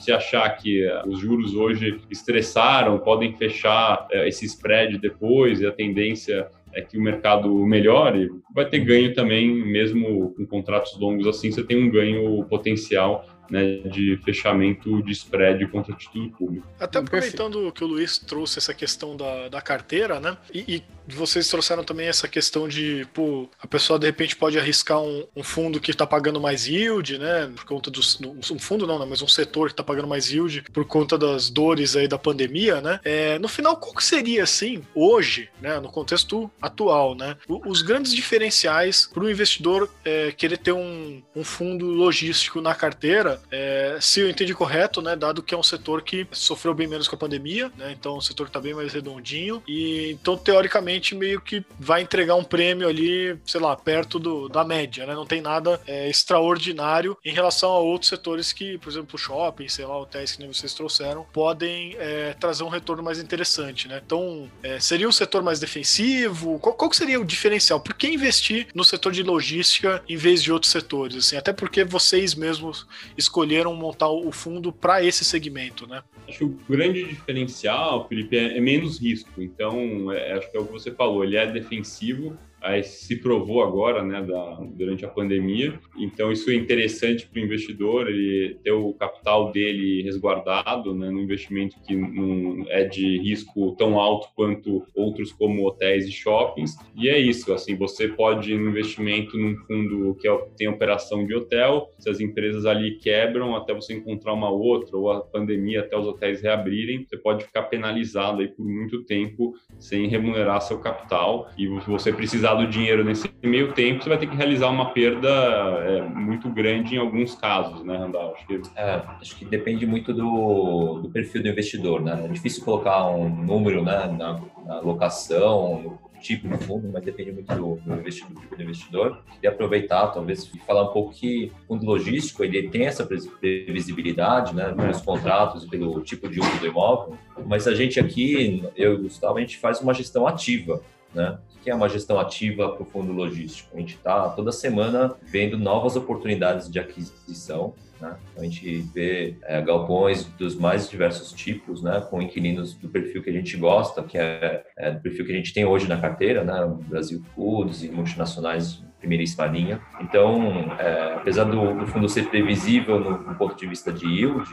se achar que os juros hoje estressaram, podem fechar é, esse spread depois e a tendência é que o mercado melhore, vai ter ganho também, mesmo com contratos longos assim, você tem um ganho potencial né, de fechamento de spread contra título público. Até aproveitando que o Luiz trouxe essa questão da, da carteira, né? E, e vocês trouxeram também essa questão de, pô, a pessoa de repente pode arriscar um, um fundo que está pagando mais yield, né? Por conta dos. Um fundo não, não mas um setor que está pagando mais yield por conta das dores aí da pandemia, né? É, no final, qual que seria, assim, hoje, né? No contexto atual, né? Os grandes diferenciais para o investidor é, querer ter um, um fundo logístico na carteira, é, se eu entendi correto, né? Dado que é um setor que sofreu bem menos com a pandemia, né? Então, o setor está bem mais redondinho. E então, teoricamente, meio que vai entregar um prêmio ali, sei lá, perto do, da média, né? Não tem nada é, extraordinário em relação a outros setores que, por exemplo, shopping, sei lá, hotéis que nem vocês trouxeram, podem é, trazer um retorno mais interessante, né? Então, é, seria um setor mais defensivo? Qual, qual seria o diferencial? Por que investir no setor de logística em vez de outros setores? Assim, até porque vocês mesmos escolheram montar o fundo para esse segmento, né? Acho que o grande diferencial, Felipe, é, é menos risco. Então, é, acho que é o que você falou, ele é defensivo, aí se provou agora, né, da, durante a pandemia. Então isso é interessante para o investidor, ele ter o capital dele resguardado, né, num investimento que não é de risco tão alto quanto outros como hotéis e shoppings. E é isso, assim, você pode no investimento num fundo que é, tem operação de hotel, se as empresas ali quebram até você encontrar uma outra ou a pandemia até os hotéis reabrirem, você pode ficar penalizado aí por muito tempo sem remunerar seu capital e você precisar do dinheiro nesse meio tempo, você vai ter que realizar uma perda é, muito grande em alguns casos, né, Randall? Acho que... É, acho que depende muito do, do, perfil do investidor, né? É difícil colocar um número né, na, na locação, tipo de fundo, mas depende muito do, do, investidor, do tipo do investidor. E aproveitar, talvez, e falar um pouco que o fundo logístico ele tem essa previsibilidade, né, pelos contratos e pelo tipo de uso do imóvel, mas a gente aqui, eu e o Gustavo, a gente faz uma gestão ativa, né? Que é uma gestão ativa para o fundo logístico? A gente está toda semana vendo novas oportunidades de aquisição. Né? A gente vê é, galpões dos mais diversos tipos, né? com inquilinos do perfil que a gente gosta, que é, é do perfil que a gente tem hoje na carteira, né? Brasil Foods e multinacionais primeiríssima linha. Então, é, apesar do, do, fundo ser previsível no, no ponto de vista de yield,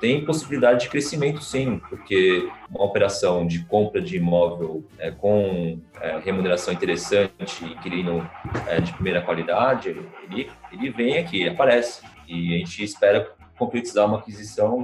tem possibilidade de crescimento sim, porque uma operação de compra de imóvel é, com é, remuneração interessante, inquilino é, de primeira qualidade, ele, ele vem aqui, aparece. E a gente espera concretizar uma aquisição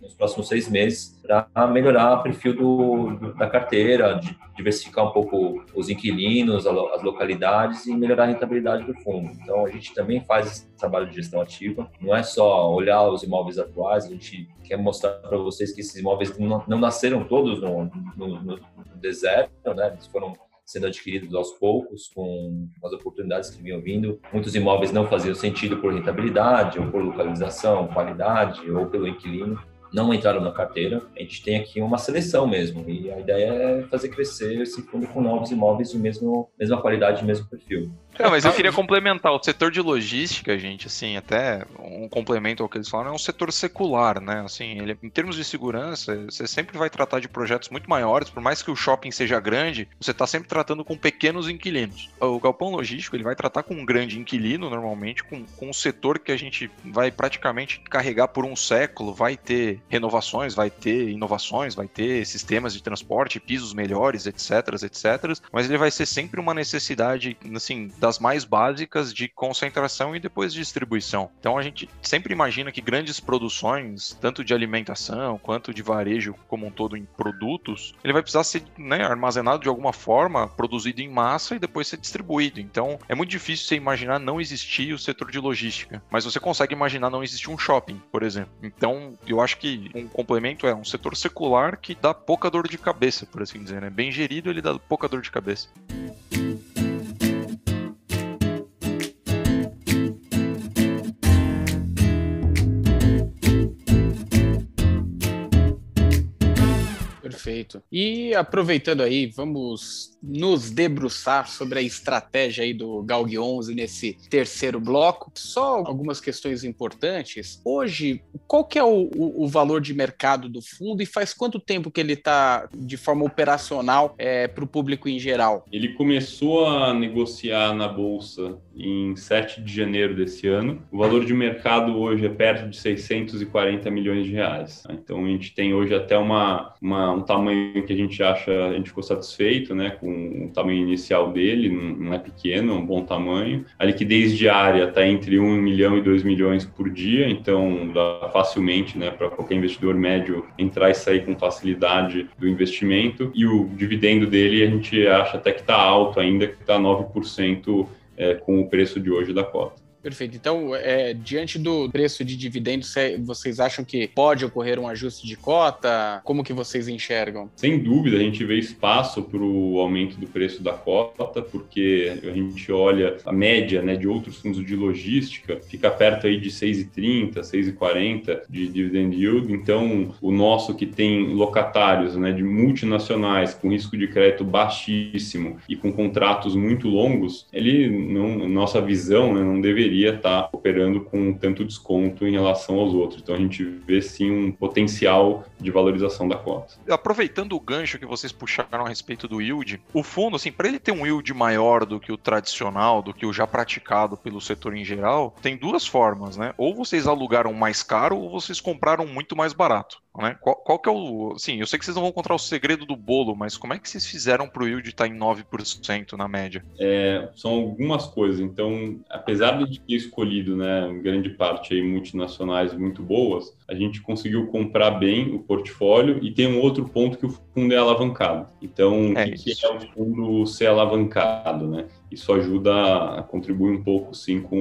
nos próximos seis meses para melhorar o perfil do, do, da carteira, diversificar um pouco os inquilinos, as localidades e melhorar a rentabilidade do fundo. Então, a gente também faz esse trabalho de gestão ativa. Não é só olhar os imóveis atuais, a gente quer mostrar para vocês que esses imóveis não, não nasceram todos no, no, no deserto, né? Eles foram sendo adquiridos aos poucos, com as oportunidades que vinham vindo. Muitos imóveis não faziam sentido por rentabilidade, ou por localização, qualidade, ou pelo inquilino não entraram na carteira. A gente tem aqui uma seleção mesmo e a ideia é fazer crescer esse fundo com novos imóveis de mesmo, mesma qualidade, mesmo perfil. É, mas eu queria (laughs) complementar. O setor de logística, gente, assim, até um complemento ao que eles falaram, é um setor secular, né? Assim, ele, em termos de segurança, você sempre vai tratar de projetos muito maiores, por mais que o shopping seja grande, você está sempre tratando com pequenos inquilinos. O galpão logístico, ele vai tratar com um grande inquilino, normalmente, com, com um setor que a gente vai praticamente carregar por um século, vai ter renovações, vai ter inovações, vai ter sistemas de transporte, pisos melhores, etc, etc, mas ele vai ser sempre uma necessidade, assim, das mais básicas de concentração e depois de distribuição. Então a gente sempre imagina que grandes produções, tanto de alimentação quanto de varejo como um todo em produtos, ele vai precisar ser né, armazenado de alguma forma, produzido em massa e depois ser distribuído. Então é muito difícil você imaginar não existir o setor de logística, mas você consegue imaginar não existir um shopping, por exemplo. Então eu acho que um complemento é um setor secular que dá pouca dor de cabeça, por assim dizer, né? Bem gerido, ele dá pouca dor de cabeça. E aproveitando aí, vamos nos debruçar sobre a estratégia aí do Galg 11 nesse terceiro bloco. Só algumas questões importantes. Hoje, qual que é o, o, o valor de mercado do fundo e faz quanto tempo que ele está de forma operacional é, para o público em geral? Ele começou a negociar na bolsa em 7 de janeiro desse ano. O valor de mercado hoje é perto de 640 milhões de reais. Então a gente tem hoje até uma, uma um tamanho que a gente acha, a gente ficou satisfeito, né, com o tamanho inicial dele, não é pequeno, é um bom tamanho. A liquidez diária está entre 1 milhão e 2 milhões por dia, então dá facilmente, né, para qualquer investidor médio entrar e sair com facilidade do investimento. E o dividendo dele a gente acha até que está alto ainda, que está 9% é, com o preço de hoje da cota. Perfeito. Então, é, diante do preço de dividendos, vocês acham que pode ocorrer um ajuste de cota? Como que vocês enxergam? Sem dúvida, a gente vê espaço para o aumento do preço da cota, porque a gente olha a média né, de outros fundos de logística, fica perto aí de 6,30, 6,40 de dividend yield. Então, o nosso que tem locatários né, de multinacionais com risco de crédito baixíssimo e com contratos muito longos, ele, não, nossa visão, né, não deveria deveria estar operando com tanto desconto em relação aos outros. Então a gente vê sim um potencial de valorização da cota. Aproveitando o gancho que vocês puxaram a respeito do yield, o fundo, assim, para ele ter um yield maior do que o tradicional, do que o já praticado pelo setor em geral, tem duas formas, né? Ou vocês alugaram mais caro ou vocês compraram muito mais barato. Né? Qual, qual, que é o. Sim, eu sei que vocês não vão encontrar o segredo do bolo, mas como é que vocês fizeram para o yield estar tá em 9% na média? É, são algumas coisas. Então, apesar de ter escolhido, né, grande parte aí multinacionais muito boas, a gente conseguiu comprar bem o portfólio e tem um outro ponto que o fundo é alavancado. Então, é o que, que é o fundo ser alavancado, né? isso ajuda a contribuir um pouco, sim, com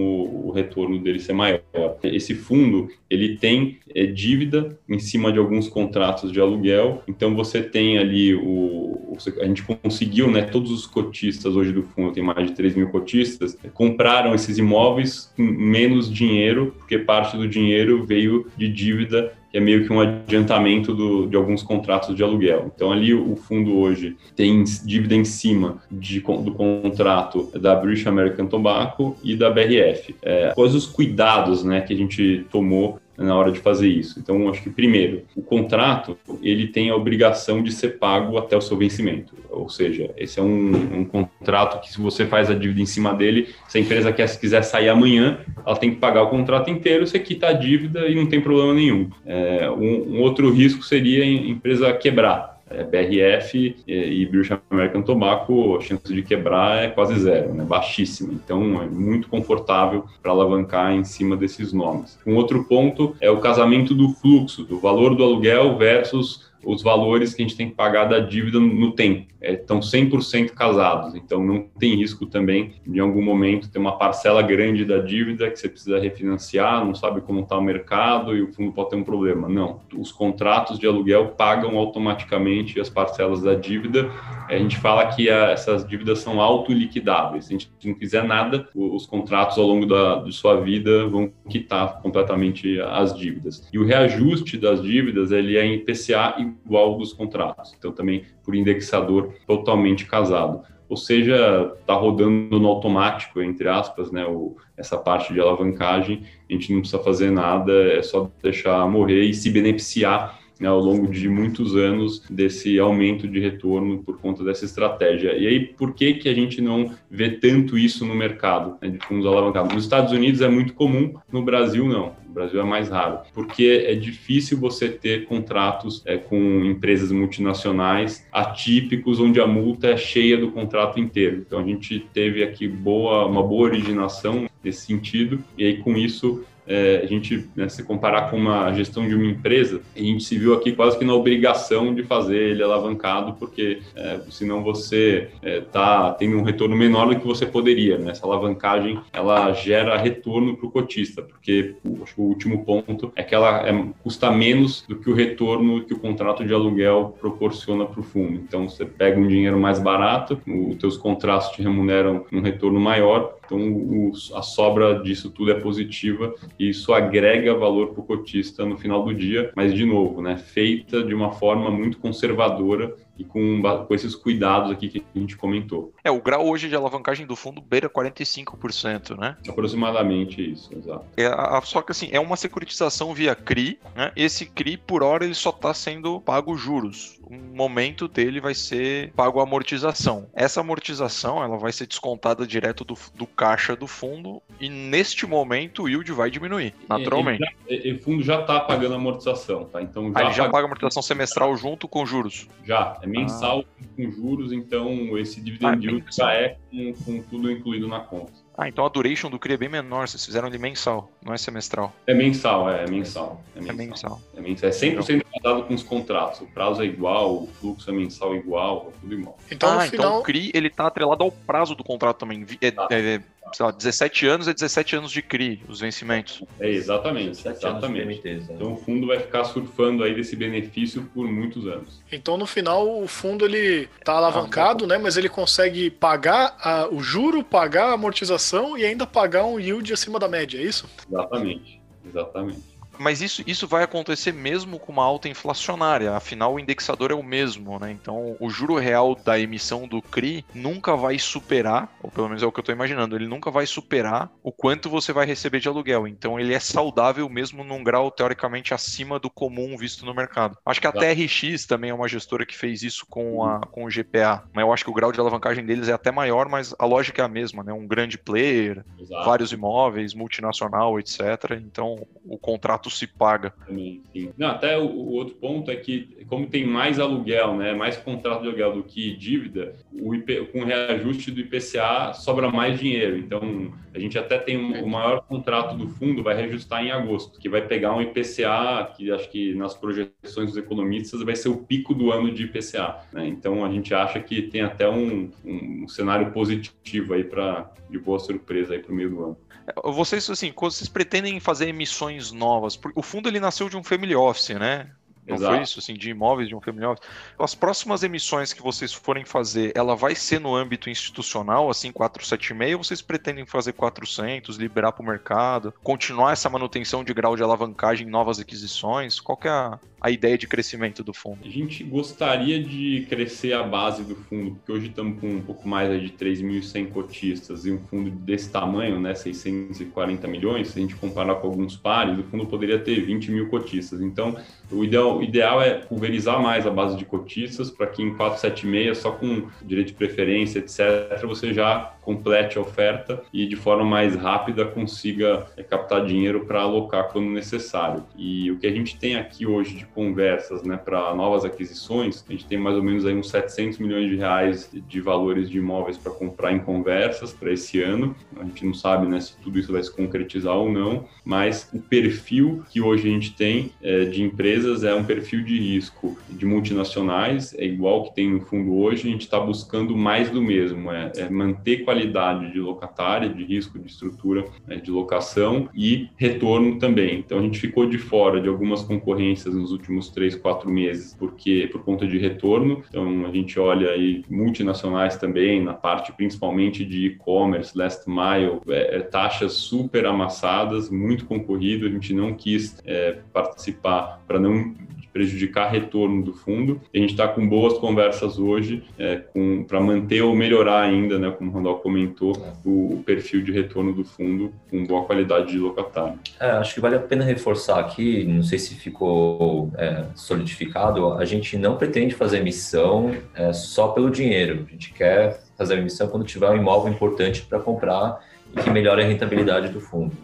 o, retorno dele ser maior. Esse fundo, ele tem é, dívida em cima de alguns contratos de aluguel, então você tem ali o... a gente conseguiu, né, todos os cotistas hoje do fundo, tem mais de 3 mil cotistas, compraram esses imóveis com menos dinheiro, porque parte do dinheiro veio de dívida que é meio que um adiantamento do, de alguns contratos de aluguel. Então, ali o fundo hoje tem dívida em cima de, do contrato da British American Tobacco e da BRF. É, quais os cuidados né, que a gente tomou na hora de fazer isso. Então, acho que primeiro, o contrato ele tem a obrigação de ser pago até o seu vencimento. Ou seja, esse é um, um contrato que se você faz a dívida em cima dele, se a empresa quer, se quiser sair amanhã, ela tem que pagar o contrato inteiro, você quita a dívida e não tem problema nenhum. É, um, um outro risco seria a empresa quebrar é, BRF e, British American Tobacco, a chance de quebrar é quase zero, né? baixíssima. Então é muito confortável para alavancar em cima desses nomes. Um outro ponto é o casamento do fluxo, do valor do aluguel versus os valores que a gente tem que pagar da dívida no tempo. É, estão 100% casados, então não tem risco também de em algum momento ter uma parcela grande da dívida que você precisa refinanciar, não sabe como está o mercado e o fundo pode ter um problema. Não, os contratos de aluguel pagam automaticamente as parcelas da dívida. A gente fala que a, essas dívidas são autoliquidáveis. Se a gente não fizer nada, os contratos ao longo da, de sua vida vão quitar completamente as dívidas. E o reajuste das dívidas ele é em IPCA igual dos contratos. Então, também por indexador totalmente casado. Ou seja, está rodando no automático, entre aspas, né, o, essa parte de alavancagem, a gente não precisa fazer nada, é só deixar morrer e se beneficiar né, ao longo de muitos anos desse aumento de retorno por conta dessa estratégia. E aí, por que, que a gente não vê tanto isso no mercado né, de fundos alavancados? Nos Estados Unidos é muito comum, no Brasil não. No Brasil é mais raro, porque é difícil você ter contratos é, com empresas multinacionais atípicos, onde a multa é cheia do contrato inteiro. Então a gente teve aqui boa, uma boa originação nesse sentido, e aí com isso é, a gente, né, se comparar com uma gestão de uma empresa, a gente se viu aqui quase que na obrigação de fazer ele alavancado, porque é, senão você está é, tendo um retorno menor do que você poderia. Né? Essa alavancagem ela gera retorno para o cotista, porque acho que o último ponto é que ela é, custa menos do que o retorno que o contrato de aluguel proporciona para o fundo. Então você pega um dinheiro mais barato, os teus contratos te remuneram um retorno maior Então, o, a sobra disso tudo é positiva e isso agrega valor para o cotista no final do dia, mas, de novo, né, feita de uma forma muito conservadora e com, com esses cuidados aqui que a gente comentou. É, o grau hoje de alavancagem do fundo beira 45%, né? Aproximadamente isso, exato. É, a, só que assim, é uma securitização via CRI, né? Esse CRI, por hora, ele só está sendo pago juros. O momento dele vai ser pago amortização. Essa amortização, ela vai ser descontada direto do, do caixa do fundo e neste momento o yield vai diminuir, naturalmente. o fundo já está pagando amortização, tá? Então já, ah, ele já paga amortização semestral junto com juros? Já, é mensal ah. com juros, então esse dividend ah, yield já é com, com, tudo incluído na conta. Ah, então a duration do CRI é bem menor, vocês fizeram ele mensal, não é semestral. É mensal, é, é mensal. É mensal. É, mensal. é, mensal. é 100% casado com os contratos, o prazo é igual, o fluxo é mensal igual, é tudo igual. Então, ah, final... então o CRI ele tá atrelado ao prazo do contrato também, é, tá. é, sei lá, 17 anos é 17 anos de CRI, os vencimentos. É, exatamente, exatamente. Então o fundo vai ficar surfando aí desse benefício por muitos anos. Então no final o fundo ele tá alavancado, ah, né, mas ele consegue pagar a, o juro, pagar a amortização e ainda pagar um yield acima da média, é isso? Exatamente, exatamente. Mas isso, isso vai acontecer mesmo com uma alta inflacionária, afinal o indexador é o mesmo, né? Então o juro real da emissão do CRI nunca vai superar, ou pelo menos é o que eu estou imaginando, ele nunca vai superar o quanto você vai receber de aluguel. Então ele é saudável mesmo num grau teoricamente acima do comum visto no mercado. Acho que a TRX também é uma gestora que fez isso com, a, com o GPA, mas eu acho que o grau de alavancagem deles é até maior, mas a lógica é a mesma, né? Um grande player, Exato. vários imóveis, multinacional, etc. Então o contrato se paga. Sim. Não, até o, o, outro ponto é que, como tem mais aluguel, né, mais contrato de aluguel do que dívida, o IP, com o reajuste do IPCA sobra mais dinheiro. Então, a gente até tem um, o maior contrato do fundo, vai reajustar em agosto, que vai pegar um IPCA, que acho que nas projeções dos economistas vai ser o pico do ano de IPCA. Né? Então, a gente acha que tem até um, um cenário positivo aí para de boa surpresa aí para o meio do ano. Vocês, assim, quando vocês pretendem fazer emissões novas, o fundo ele nasceu de um family office, né? Não Exato. foi isso, assim, de imóveis de um family office. As próximas emissões que vocês forem fazer, ela vai ser no âmbito institucional, assim, 476, ou vocês pretendem fazer 400, liberar para o mercado, continuar essa manutenção de grau de alavancagem em novas aquisições? Qual que é a, a ideia de crescimento do fundo? A gente gostaria de crescer a base do fundo, porque hoje estamos com um pouco mais de 3.100 cotistas e um fundo desse tamanho, né, 640 milhões, se a gente comparar com alguns pares, o fundo poderia ter 20 mil cotistas. Então, o ideal, o ideal é pulverizar mais a base de cotistas para que em 476, só com direito de preferência, etc., você já complete a oferta e de forma mais rápida consiga é, captar dinheiro para alocar quando necessário. E o que a gente tem aqui hoje de conversas né, para novas aquisições, a gente tem mais ou menos aí uns 700 milhões de reais de valores de imóveis para comprar em conversas para esse ano. A gente não sabe né, se tudo isso vai se concretizar ou não, mas o perfil que hoje a gente tem é, de empresas é um perfil de risco de multinacionais, é igual que tem no fundo hoje, a gente está buscando mais do mesmo, é, é, manter qualidade de locatária, de risco de estrutura né, de locação e retorno também. Então a gente ficou de fora de algumas concorrências nos últimos três, quatro meses, porque por conta de retorno. Então a gente olha aí multinacionais também na parte principalmente de e-commerce, last mile, é, é, taxas super amassadas, muito concorrido. A gente não quis é, participar para não prejudicar retorno do fundo. A gente está com boas conversas hoje é, para manter ou melhorar ainda, né, como o Randall comentou, o, o, perfil de retorno do fundo com boa qualidade de locatário. É, acho que vale a pena reforçar aqui, não sei se ficou é, solidificado, a gente não pretende fazer emissão é, só pelo dinheiro. A gente quer fazer a emissão quando tiver um imóvel importante para comprar e que melhore a rentabilidade do fundo.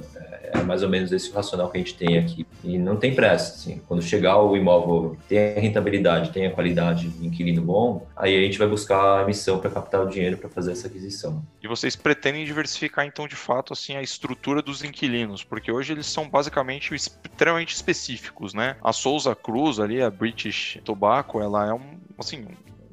É mais ou menos esse racional que a gente tem aqui. E não tem pressa, assim. Quando chegar o imóvel, tem a rentabilidade, tem a qualidade de inquilino bom, aí a gente vai buscar a emissão para captar o dinheiro para fazer essa aquisição. E vocês pretendem diversificar, então, de fato, assim, a estrutura dos inquilinos, porque hoje eles são basicamente extremamente específicos, né? A Souza Cruz ali, a British Tobacco, ela é um, assim,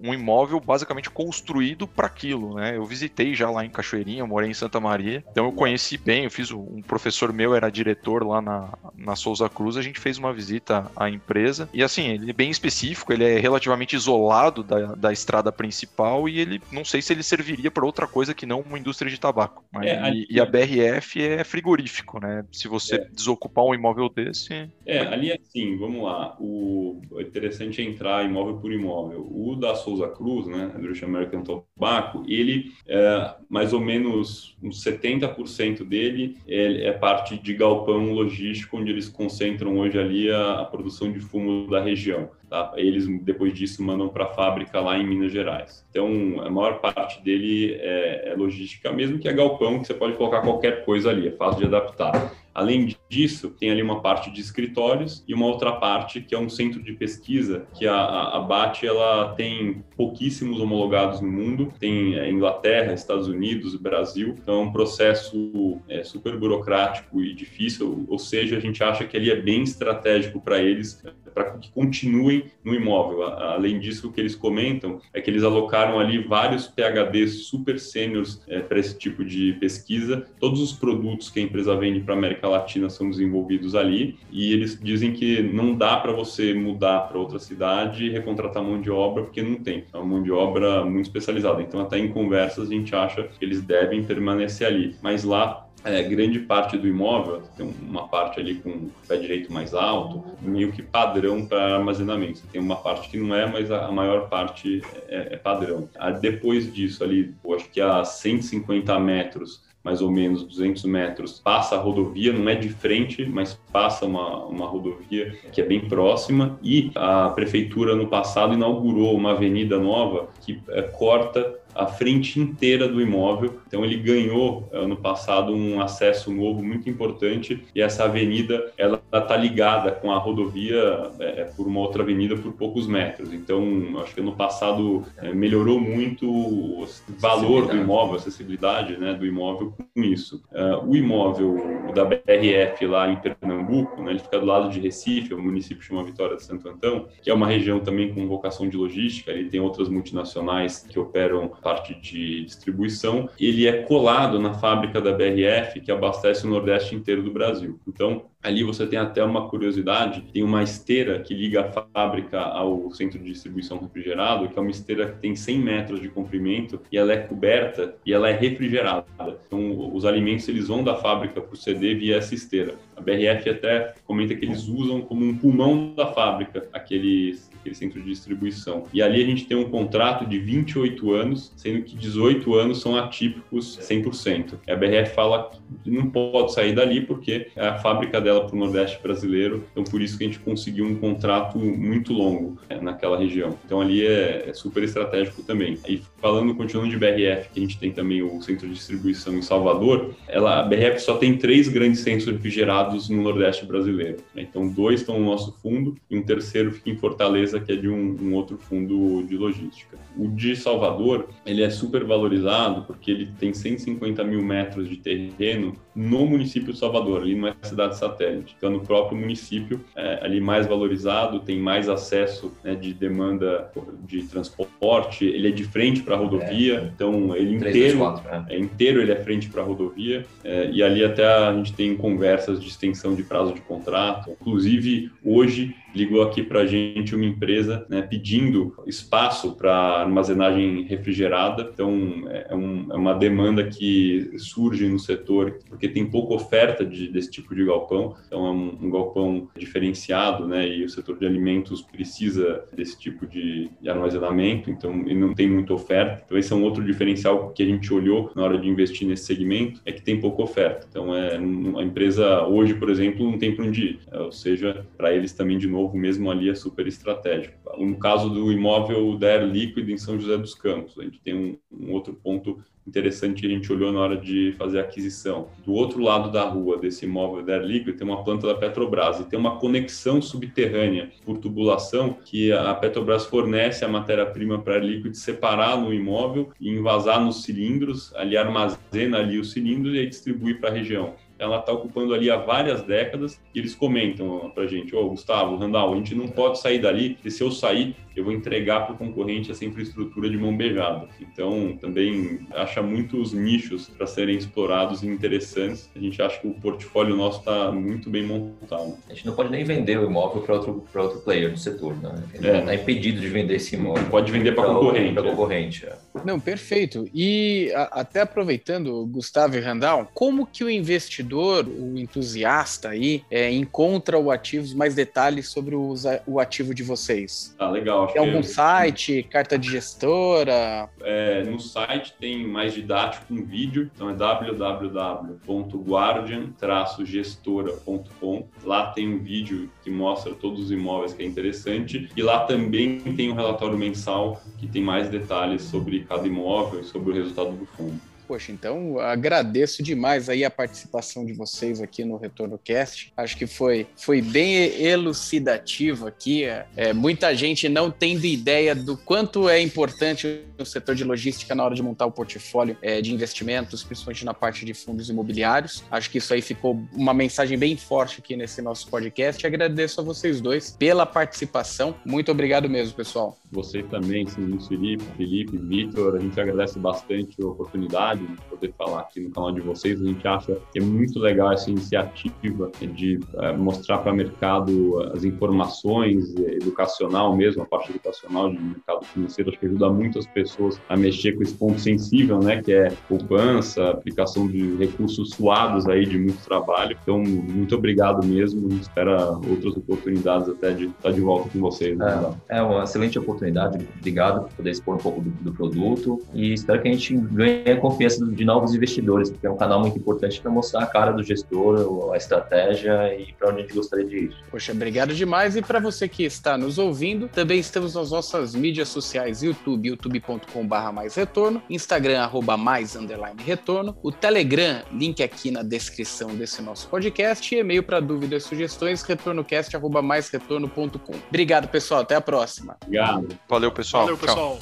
um imóvel basicamente construído para aquilo, né? Eu visitei já lá em Cachoeirinha, morei em Santa Maria, então eu conheci bem. Eu fiz um professor meu era diretor lá na, na Souza Cruz, a gente fez uma visita à empresa e assim ele é bem específico, ele é relativamente isolado da, da estrada principal e ele não sei se ele serviria para outra coisa que não uma indústria de tabaco. Mas, é, e, e, a BRF é frigorífico, né? Se você é. desocupar um imóvel desse. É, ali assim, vamos lá. O é interessante é entrar imóvel por imóvel. O da Souza Cruz, né, British American Tobacco, ele é, mais ou menos uns 70% dele é, é, parte de galpão logístico, onde eles concentram hoje ali a, a produção de fumo da região. Tá? Eles, depois disso, mandam para a fábrica lá em Minas Gerais. Então, a maior parte dele é, é logística, mesmo que é galpão, que você pode colocar qualquer coisa ali, é fácil de adaptar. Além disso, tem ali uma parte de escritórios e uma outra parte que é um centro de pesquisa que a, a BAT ela tem pouquíssimos homologados no mundo, tem é, Inglaterra, Estados Unidos, Brasil, então é um processo é, super burocrático e difícil, ou seja, a gente acha que ali é bem estratégico para eles para que continuem no imóvel. Além disso, o que eles comentam é que eles alocaram ali vários PHDs super sêniores é, para esse tipo de pesquisa. Todos os produtos que a empresa vende para a América Latina são desenvolvidos ali e eles dizem que não dá para você mudar para outra cidade e recontratar mão de obra porque não tem. É uma mão de obra muito especializada. Então, até em conversas, a gente acha que eles devem permanecer ali. Mas lá é, grande parte do imóvel, tem uma parte ali com pé direito mais alto, meio que padrão para armazenamento. Tem uma parte que não é, mas a, maior parte é, é padrão. depois disso, ali, eu acho que a 150 metros mais ou menos 200 metros, passa a rodovia, não é de frente, mas passa uma, uma rodovia que é bem próxima. E a prefeitura, no passado, inaugurou uma avenida nova que é, corta a frente inteira do imóvel. Então ele ganhou ano passado um acesso novo muito importante e essa avenida ela está ligada com a rodovia é, é, por uma outra avenida por poucos metros. Então acho que ano passado é, melhorou muito o valor do imóvel, a acessibilidade né, do imóvel com isso. Uh, o imóvel da BRF lá em Pernambuco, né, ele fica do lado de Recife, o município chama Vitória de Santo Antão, que é uma região também com vocação de logística. Ele tem outras multinacionais que operam parte de distribuição, ele é colado na fábrica da BRF, que abastece o Nordeste inteiro do Brasil. Então, Ali você tem até uma curiosidade, tem uma esteira que liga a fábrica ao centro de distribuição refrigerado, que é uma esteira que tem 100 metros de comprimento e ela é coberta e ela é refrigerada. Então os alimentos eles vão da fábrica para o CD via essa esteira. A BRF até comenta que eles usam como um pulmão da fábrica aqueles aquele centro de distribuição. E ali a gente tem um contrato de 28 anos, sendo que 18 anos são atípicos 100%. A BRF fala que não pode sair dali porque é a fábrica dela para o Nordeste brasileiro, então por isso que a gente conseguiu um contrato muito longo né, naquela região. Então ali é, é, super estratégico também. E falando, continuando de BRF, que a gente tem também o centro de distribuição em Salvador, ela, a BRF só tem três grandes centros refrigerados no Nordeste brasileiro. Né? Então dois estão no nosso fundo e um terceiro fica em Fortaleza que é de um, um, outro fundo de logística. O de Salvador, ele é super valorizado porque ele tem 150 mil metros de terreno no município de Salvador, ali não é cidade satélite. Então, no próprio município, é, ali mais valorizado, tem mais acesso né, de demanda de transporte, ele é de frente para a rodovia, é, então ele 3, inteiro, 4, né? é, inteiro ele é frente para a rodovia, é, e ali até a gente tem conversas de extensão de prazo de contrato. Inclusive, hoje ligou aqui para a gente uma empresa né, pedindo espaço para armazenagem refrigerada. Então, é, é, um, é, uma demanda que surge no setor porque tem pouca oferta de, desse tipo de galpão. Então, é um, um, galpão diferenciado, né? E o setor de alimentos precisa desse tipo de, de armazenamento. Então, ele não tem muita oferta. Então, esse é um outro diferencial que a gente olhou na hora de investir nesse segmento, é que tem pouca oferta. Então, é, a empresa hoje, por exemplo, não tem para onde ir. É, ou seja, para eles também, de novo, mesmo ali é super estratégico. No caso do imóvel da Air Liquid em São José dos Campos, a gente tem um, um outro ponto interessante a gente olhou na hora de fazer a aquisição. Do outro lado da rua desse imóvel da Liquid tem uma planta da Petrobras e tem uma conexão subterrânea por tubulação que a Petrobras fornece a matéria-prima para a Liquid separar no imóvel e envasar nos cilindros, ali armazena ali os cilindros e distribui para a região ela está ocupando ali há várias décadas e eles comentam para a gente, ô oh, Gustavo, Randall, a gente não pode sair dali, porque se eu sair, eu vou entregar para o concorrente essa infraestrutura de mão beijada. Então, também acha muitos nichos para serem explorados e interessantes. A gente acha que o portfólio nosso está muito bem montado. A gente não pode nem vender o imóvel para outro, outro player do setor, né? Está é. impedido de vender esse imóvel. Pode vender para concorrente. Para concorrente. É. Não, perfeito. E a, até aproveitando, Gustavo e Randall, como que o investidor, o entusiasta aí, é, encontra o ativo, mais detalhes sobre o, o ativo de vocês? Ah, legal. Tem algum site, carta de gestora? É, no site tem mais didático um vídeo, então é www.guardian-gestora.com. Lá tem um vídeo que mostra todos os imóveis que é interessante e lá também tem um relatório mensal que tem mais detalhes sobre cada imóvel e sobre o resultado do fundo. Poxa, então agradeço demais aí a participação de vocês aqui no Retorno Cast. Acho que foi, foi bem elucidativo aqui. É, muita gente não tendo ideia do quanto é importante o setor de logística na hora de montar o portfólio é, de investimentos, principalmente na parte de fundos imobiliários. Acho que isso aí ficou uma mensagem bem forte aqui nesse nosso podcast. Agradeço a vocês dois pela participação. Muito obrigado mesmo, pessoal. Você também, Felipe, Felipe, Vitor. A gente agradece bastante a oportunidade de poder falar aqui no canal de vocês. A gente acha que é muito legal essa iniciativa de é, mostrar para o mercado as informações educacional mesmo, a parte educacional de mercado financeiro. Acho que ajuda muitas pessoas a mexer com esse ponto sensível, né, que é poupança, aplicação de recursos suados aí de muito trabalho. Então, muito obrigado mesmo. A gente espera outras oportunidades até de estar de volta com vocês. Né? É, é uma excelente oportunidade. Obrigado por poder expor um pouco do, do produto e espero que a gente ganhe a confiança de novos investidores, porque é um canal muito importante para mostrar a cara do gestor, a estratégia e para onde a gente gostaria de ir. Poxa, obrigado demais. E para você que está nos ouvindo, também estamos nas nossas mídias sociais, YouTube, youtube.com.br mais retorno, Instagram, arroba mais underline retorno, o Telegram, link aqui na descrição desse nosso podcast, e e-mail para dúvidas e sugestões, retornocast, arroba mais retorno.com. Obrigado, pessoal. Até a próxima. Obrigado. Valeu, pessoal. Valeu, pessoal.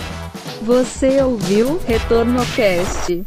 Você ouviu Retorno Cast.